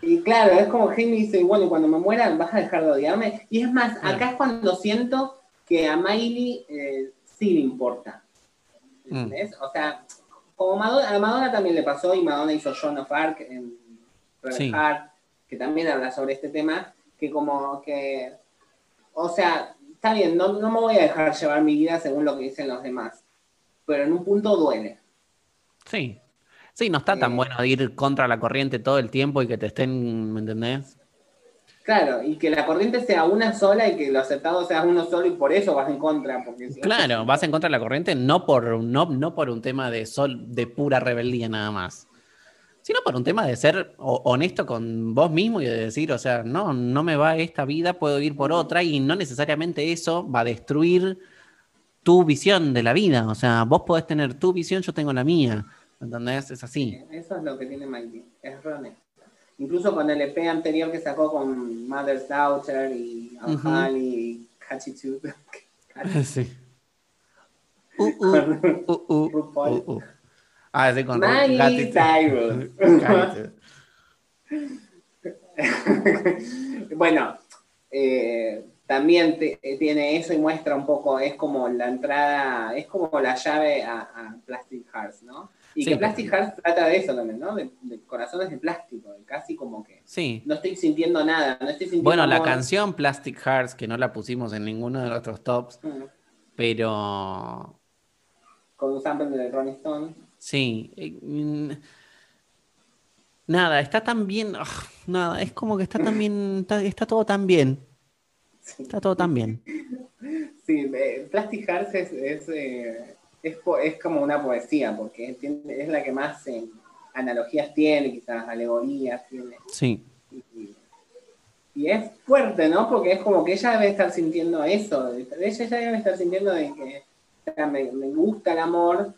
Y claro, es como Jamie dice, bueno, cuando me muera vas a dejar de odiarme. Y es más, acá es cuando siento que a Miley eh, sí le importa. Mm. O sea, como Madonna, a Madonna también le pasó y Madonna hizo John of Arc en Red Heart, que también habla sobre este tema, que como que, o sea, está bien, no, no me voy a dejar llevar mi vida según lo que dicen los demás, pero en un punto duele. Sí, Sí, no está tan eh, bueno ir contra la corriente todo el tiempo y que te estén, ¿me entendés? Claro, y que la corriente sea una sola y que lo aceptado sea uno solo y por eso vas en contra. Porque claro, vas en contra de la corriente no por, no, no por un tema de, sol, de pura rebeldía nada más, sino por un tema de ser honesto con vos mismo y de decir, o sea, no, no me va esta vida, puedo ir por otra y no necesariamente eso va a destruir tu visión de la vida. O sea, vos podés tener tu visión, yo tengo la mía. ¿Entendés? Es así. Eso es lo que tiene Mikey, es honesta. Incluso con el EP anterior que sacó con Mother's Daughter y Al y Catchy Tube. (laughs) (laughs) sí. Uh, uh, uh, uh, uh, uh, Ah, sí, con Miley Cyrus. (laughs) bueno, eh, también eh, tiene eso y muestra un poco, es como la entrada, es como la llave a, a Plastic Hearts, ¿no? Y que Plastic Hearts trata de eso también, ¿no? De, corazones de plástico, casi como que sí. no estoy sintiendo nada, no estoy sintiendo Bueno, la canción Plastic Hearts, que no la pusimos en ninguno de nuestros tops, mm. pero... Con un sample de Rolling Stone. Sí. Eh, mm, nada, está tan bien... Ah, nada, es como que está tan bien... Está, todo tan bien. Está todo tan bien. Sí, (laughs) eh, Plastic Hearts es... Eh, es, es como una poesía, porque es la que más analogías tiene, quizás alegorías tiene. Sí. Y, y es fuerte, ¿no? Porque es como que ella debe estar sintiendo eso. Ella ya debe estar sintiendo de que o sea, me, me gusta el amor,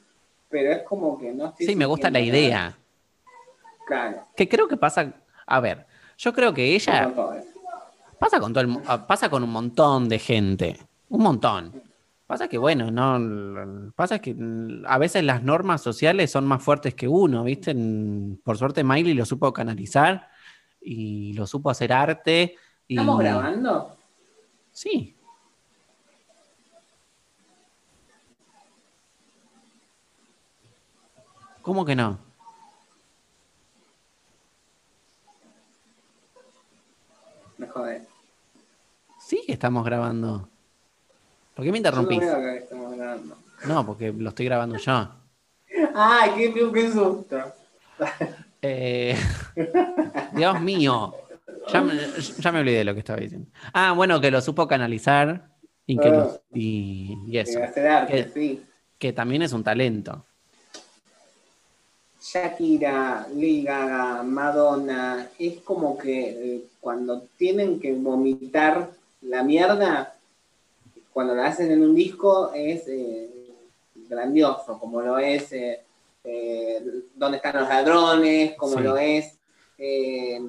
pero es como que no estoy Sí, me gusta la idea. nada. Claro. Que creo que pasa. A ver, yo creo que ella. Pasa con todo el ah, pasa con un montón de gente. Un montón. Pasa que, bueno, no. Pasa que a veces las normas sociales son más fuertes que uno, ¿viste? Mm, Por suerte, Miley lo supo canalizar y lo supo hacer arte. Y... ¿Estamos grabando? Sí. ¿Cómo que no? Me jode. Sí que estamos grabando. ¿Por qué me Yo no interrumpís? veo que estamos grabando. No, porque lo estoy grabando yo. (laughs) ¡Ay, qué, qué, susto! Eh, Dios mío. Ya me, ya me olvidé de lo que estaba diciendo. Ah, bueno, que lo supo canalizar y que lo- y, y eso. Que hacer arte, Que, sí. que también es un talento. Shakira, Lady Gaga, Madonna, es como que eh, cuando tienen que vomitar la mierda, cuando la hacen en un disco es eh, grandioso, como lo es eh, eh, ¿Dónde están los ladrones? como Sí. lo es eh,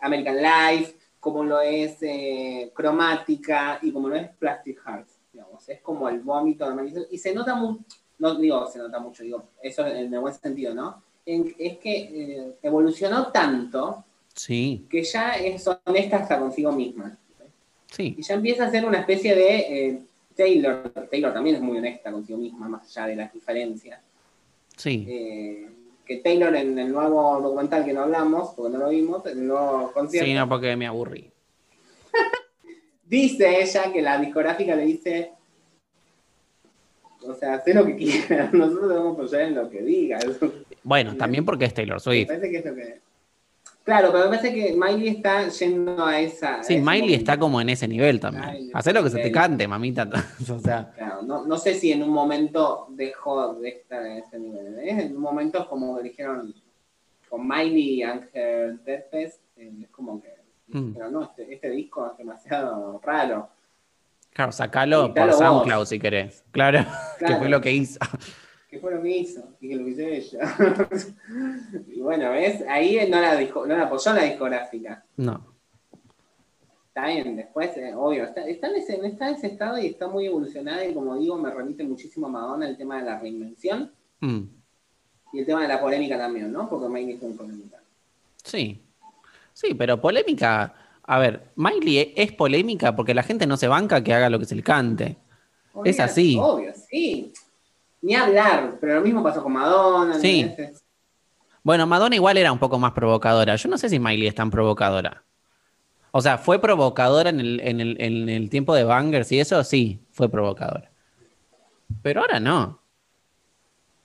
American Life, como lo es eh, Cromática y como lo es Plastic Hearts. Digamos. Es como el vómito normalizado. Y se nota mucho, no digo se nota mucho, digo, eso en el buen sentido, ¿no? En- es que eh, evolucionó tanto Sí, que ya es honesta hasta consigo misma. Sí. Y ya empieza a ser una especie de eh, Taylor. Taylor también es muy honesta consigo misma, más allá de las diferencias. Sí. Eh, que Taylor en el nuevo documental que no hablamos, porque no lo vimos, en el nuevo concierto, Sí, no, porque me aburrí. (laughs) dice ella que la discográfica le dice, o sea, sé lo que quieras, (laughs) nosotros debemos apoyar en lo que digas. Bueno, también porque es Taylor Me Swift. parece que es lo que... Claro, pero me parece que Miley está yendo a esa... Sí, Miley momento. está como en ese nivel también. Hacé lo que se te cante, mamita. (laughs) o sea, Claro, no, no sé si en un momento dejó de estar en ese nivel. ¿eh? En un momento como que dijeron con Miley y Ángel Deadfest, eh, es como que Mm. dijeron, no, este, este disco es demasiado raro. claro, sacalo por vos. SoundCloud si querés. Claro, (laughs) que Claro. fue lo que hizo. ¿Qué fue lo que hizo? Y que lo hizo ella. (laughs) y bueno, ¿ves? Ahí no la, no la apoyó la discográfica. No. Está bien, después, eh, obvio, está, está en ese, está en ese estado y está muy evolucionada y como digo, me remite muchísimo a Madonna el tema de la reinvención Mm, y el tema de la polémica también, ¿no? Porque Miley es muy polémica. Sí. Sí, pero polémica. A ver, Miley es polémica porque la gente no se banca que haga lo que se le cante. Es así. Obvio, sí. Ni hablar, pero lo mismo pasó con Madonna. Sí. ¿entendés? Bueno, Madonna igual era un poco más provocadora. Yo no sé si Miley es tan provocadora. O sea, fue provocadora en el, en el, en el tiempo de Bangers y eso sí, fue provocadora. Pero ahora no.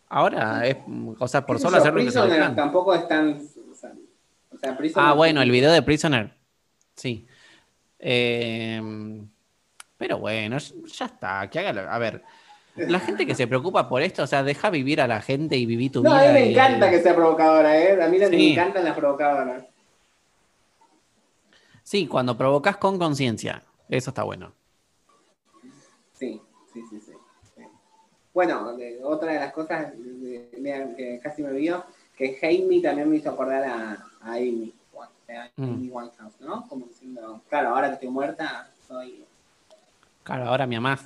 Ahora es, o sea, por ¿Qué sé solo hacer Prisoner tampoco es tan. O sea, o sea, Ah, bueno, el video de Prisoner. Sí. Eh, pero bueno, ya está. Que haga A ver, la gente que se preocupa por esto, o sea, deja vivir a la gente y viví tu No, a vida. mí me y- encanta que sea provocadora, ¿eh? A mí me Sí. encantan las provocadoras. Sí, cuando provocas con conciencia. Eso está bueno. Sí, sí, sí, sí. Bueno, otra de las cosas que casi me olvidó, que Hate Me también me hizo acordar a, a Amy, a Mm. Amy Winehouse, ¿no? Como diciendo, claro, ahora que estoy muerta, soy, Claro, ahora mi mamá.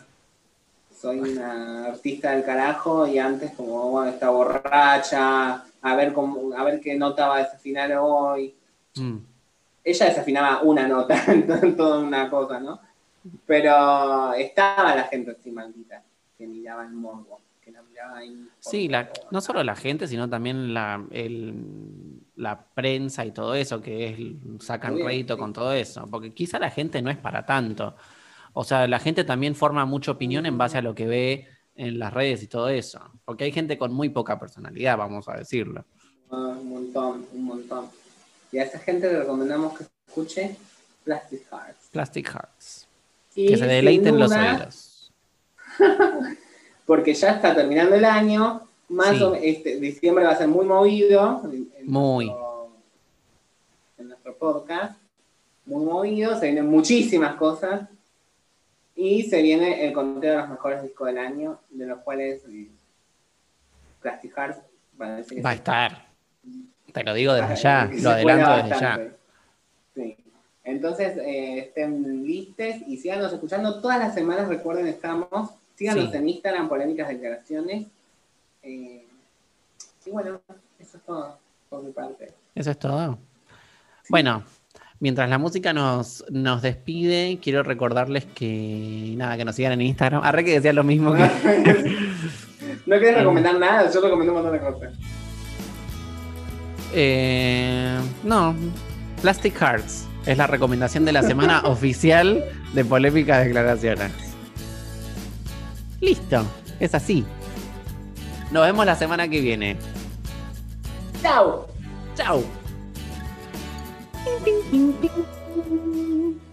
Soy una artista del carajo y antes como, bueno, está borracha, a ver cómo, a ver qué nota va a desafinar hoy. Mm. Ella desafinaba una nota, (laughs) en toda una cosa, ¿no? Pero estaba la gente así maldita, que miraba el morbo, que la miraba ahí. Sí, la- no solo la gente, sino también la, el- la prensa y todo eso, que es, sacan bien, rédito sí. con todo eso. Porque quizá la gente no es para tanto. O sea, la gente también forma mucha opinión en base a lo que ve en las redes y todo eso. Porque hay gente con muy poca personalidad, vamos a decirlo. Un montón, un montón. Y a esa gente le recomendamos que escuche Plastic Hearts. Plastic Hearts. Y Que se deleiten los oídos. (laughs) Porque ya está terminando el año Más Sí. o- este, diciembre va a ser muy movido. en- en Muy. nuestro- en nuestro podcast. Muy movido. Se vienen muchísimas cosas. Y se viene el conteo de los mejores discos del año, de los cuales eh, Plastic Hearts parece que Va a estar. Te lo digo desde Ah, ya, lo adelanto desde ya. bastante. Sí. Entonces, eh, estén listes y síganos escuchando. Todas las semanas, recuerden, estamos. Síganos Sí. en Instagram, polémicas declaraciones. Eh, y bueno, eso es todo por mi parte. Eso es todo. Bueno, mientras la música nos, nos despide, quiero recordarles que nada, que nos sigan en Instagram. Arre que decía lo mismo que. (laughs) no querés recomendar nada, yo recomiendo un montón de cosas. Eh, no, Plastic Hearts es la recomendación de la semana (laughs) oficial de Polémicas Declaraciones. Listo, es así. Nos vemos la semana que viene. ¡Chao! Chao. Bing, bing, bing,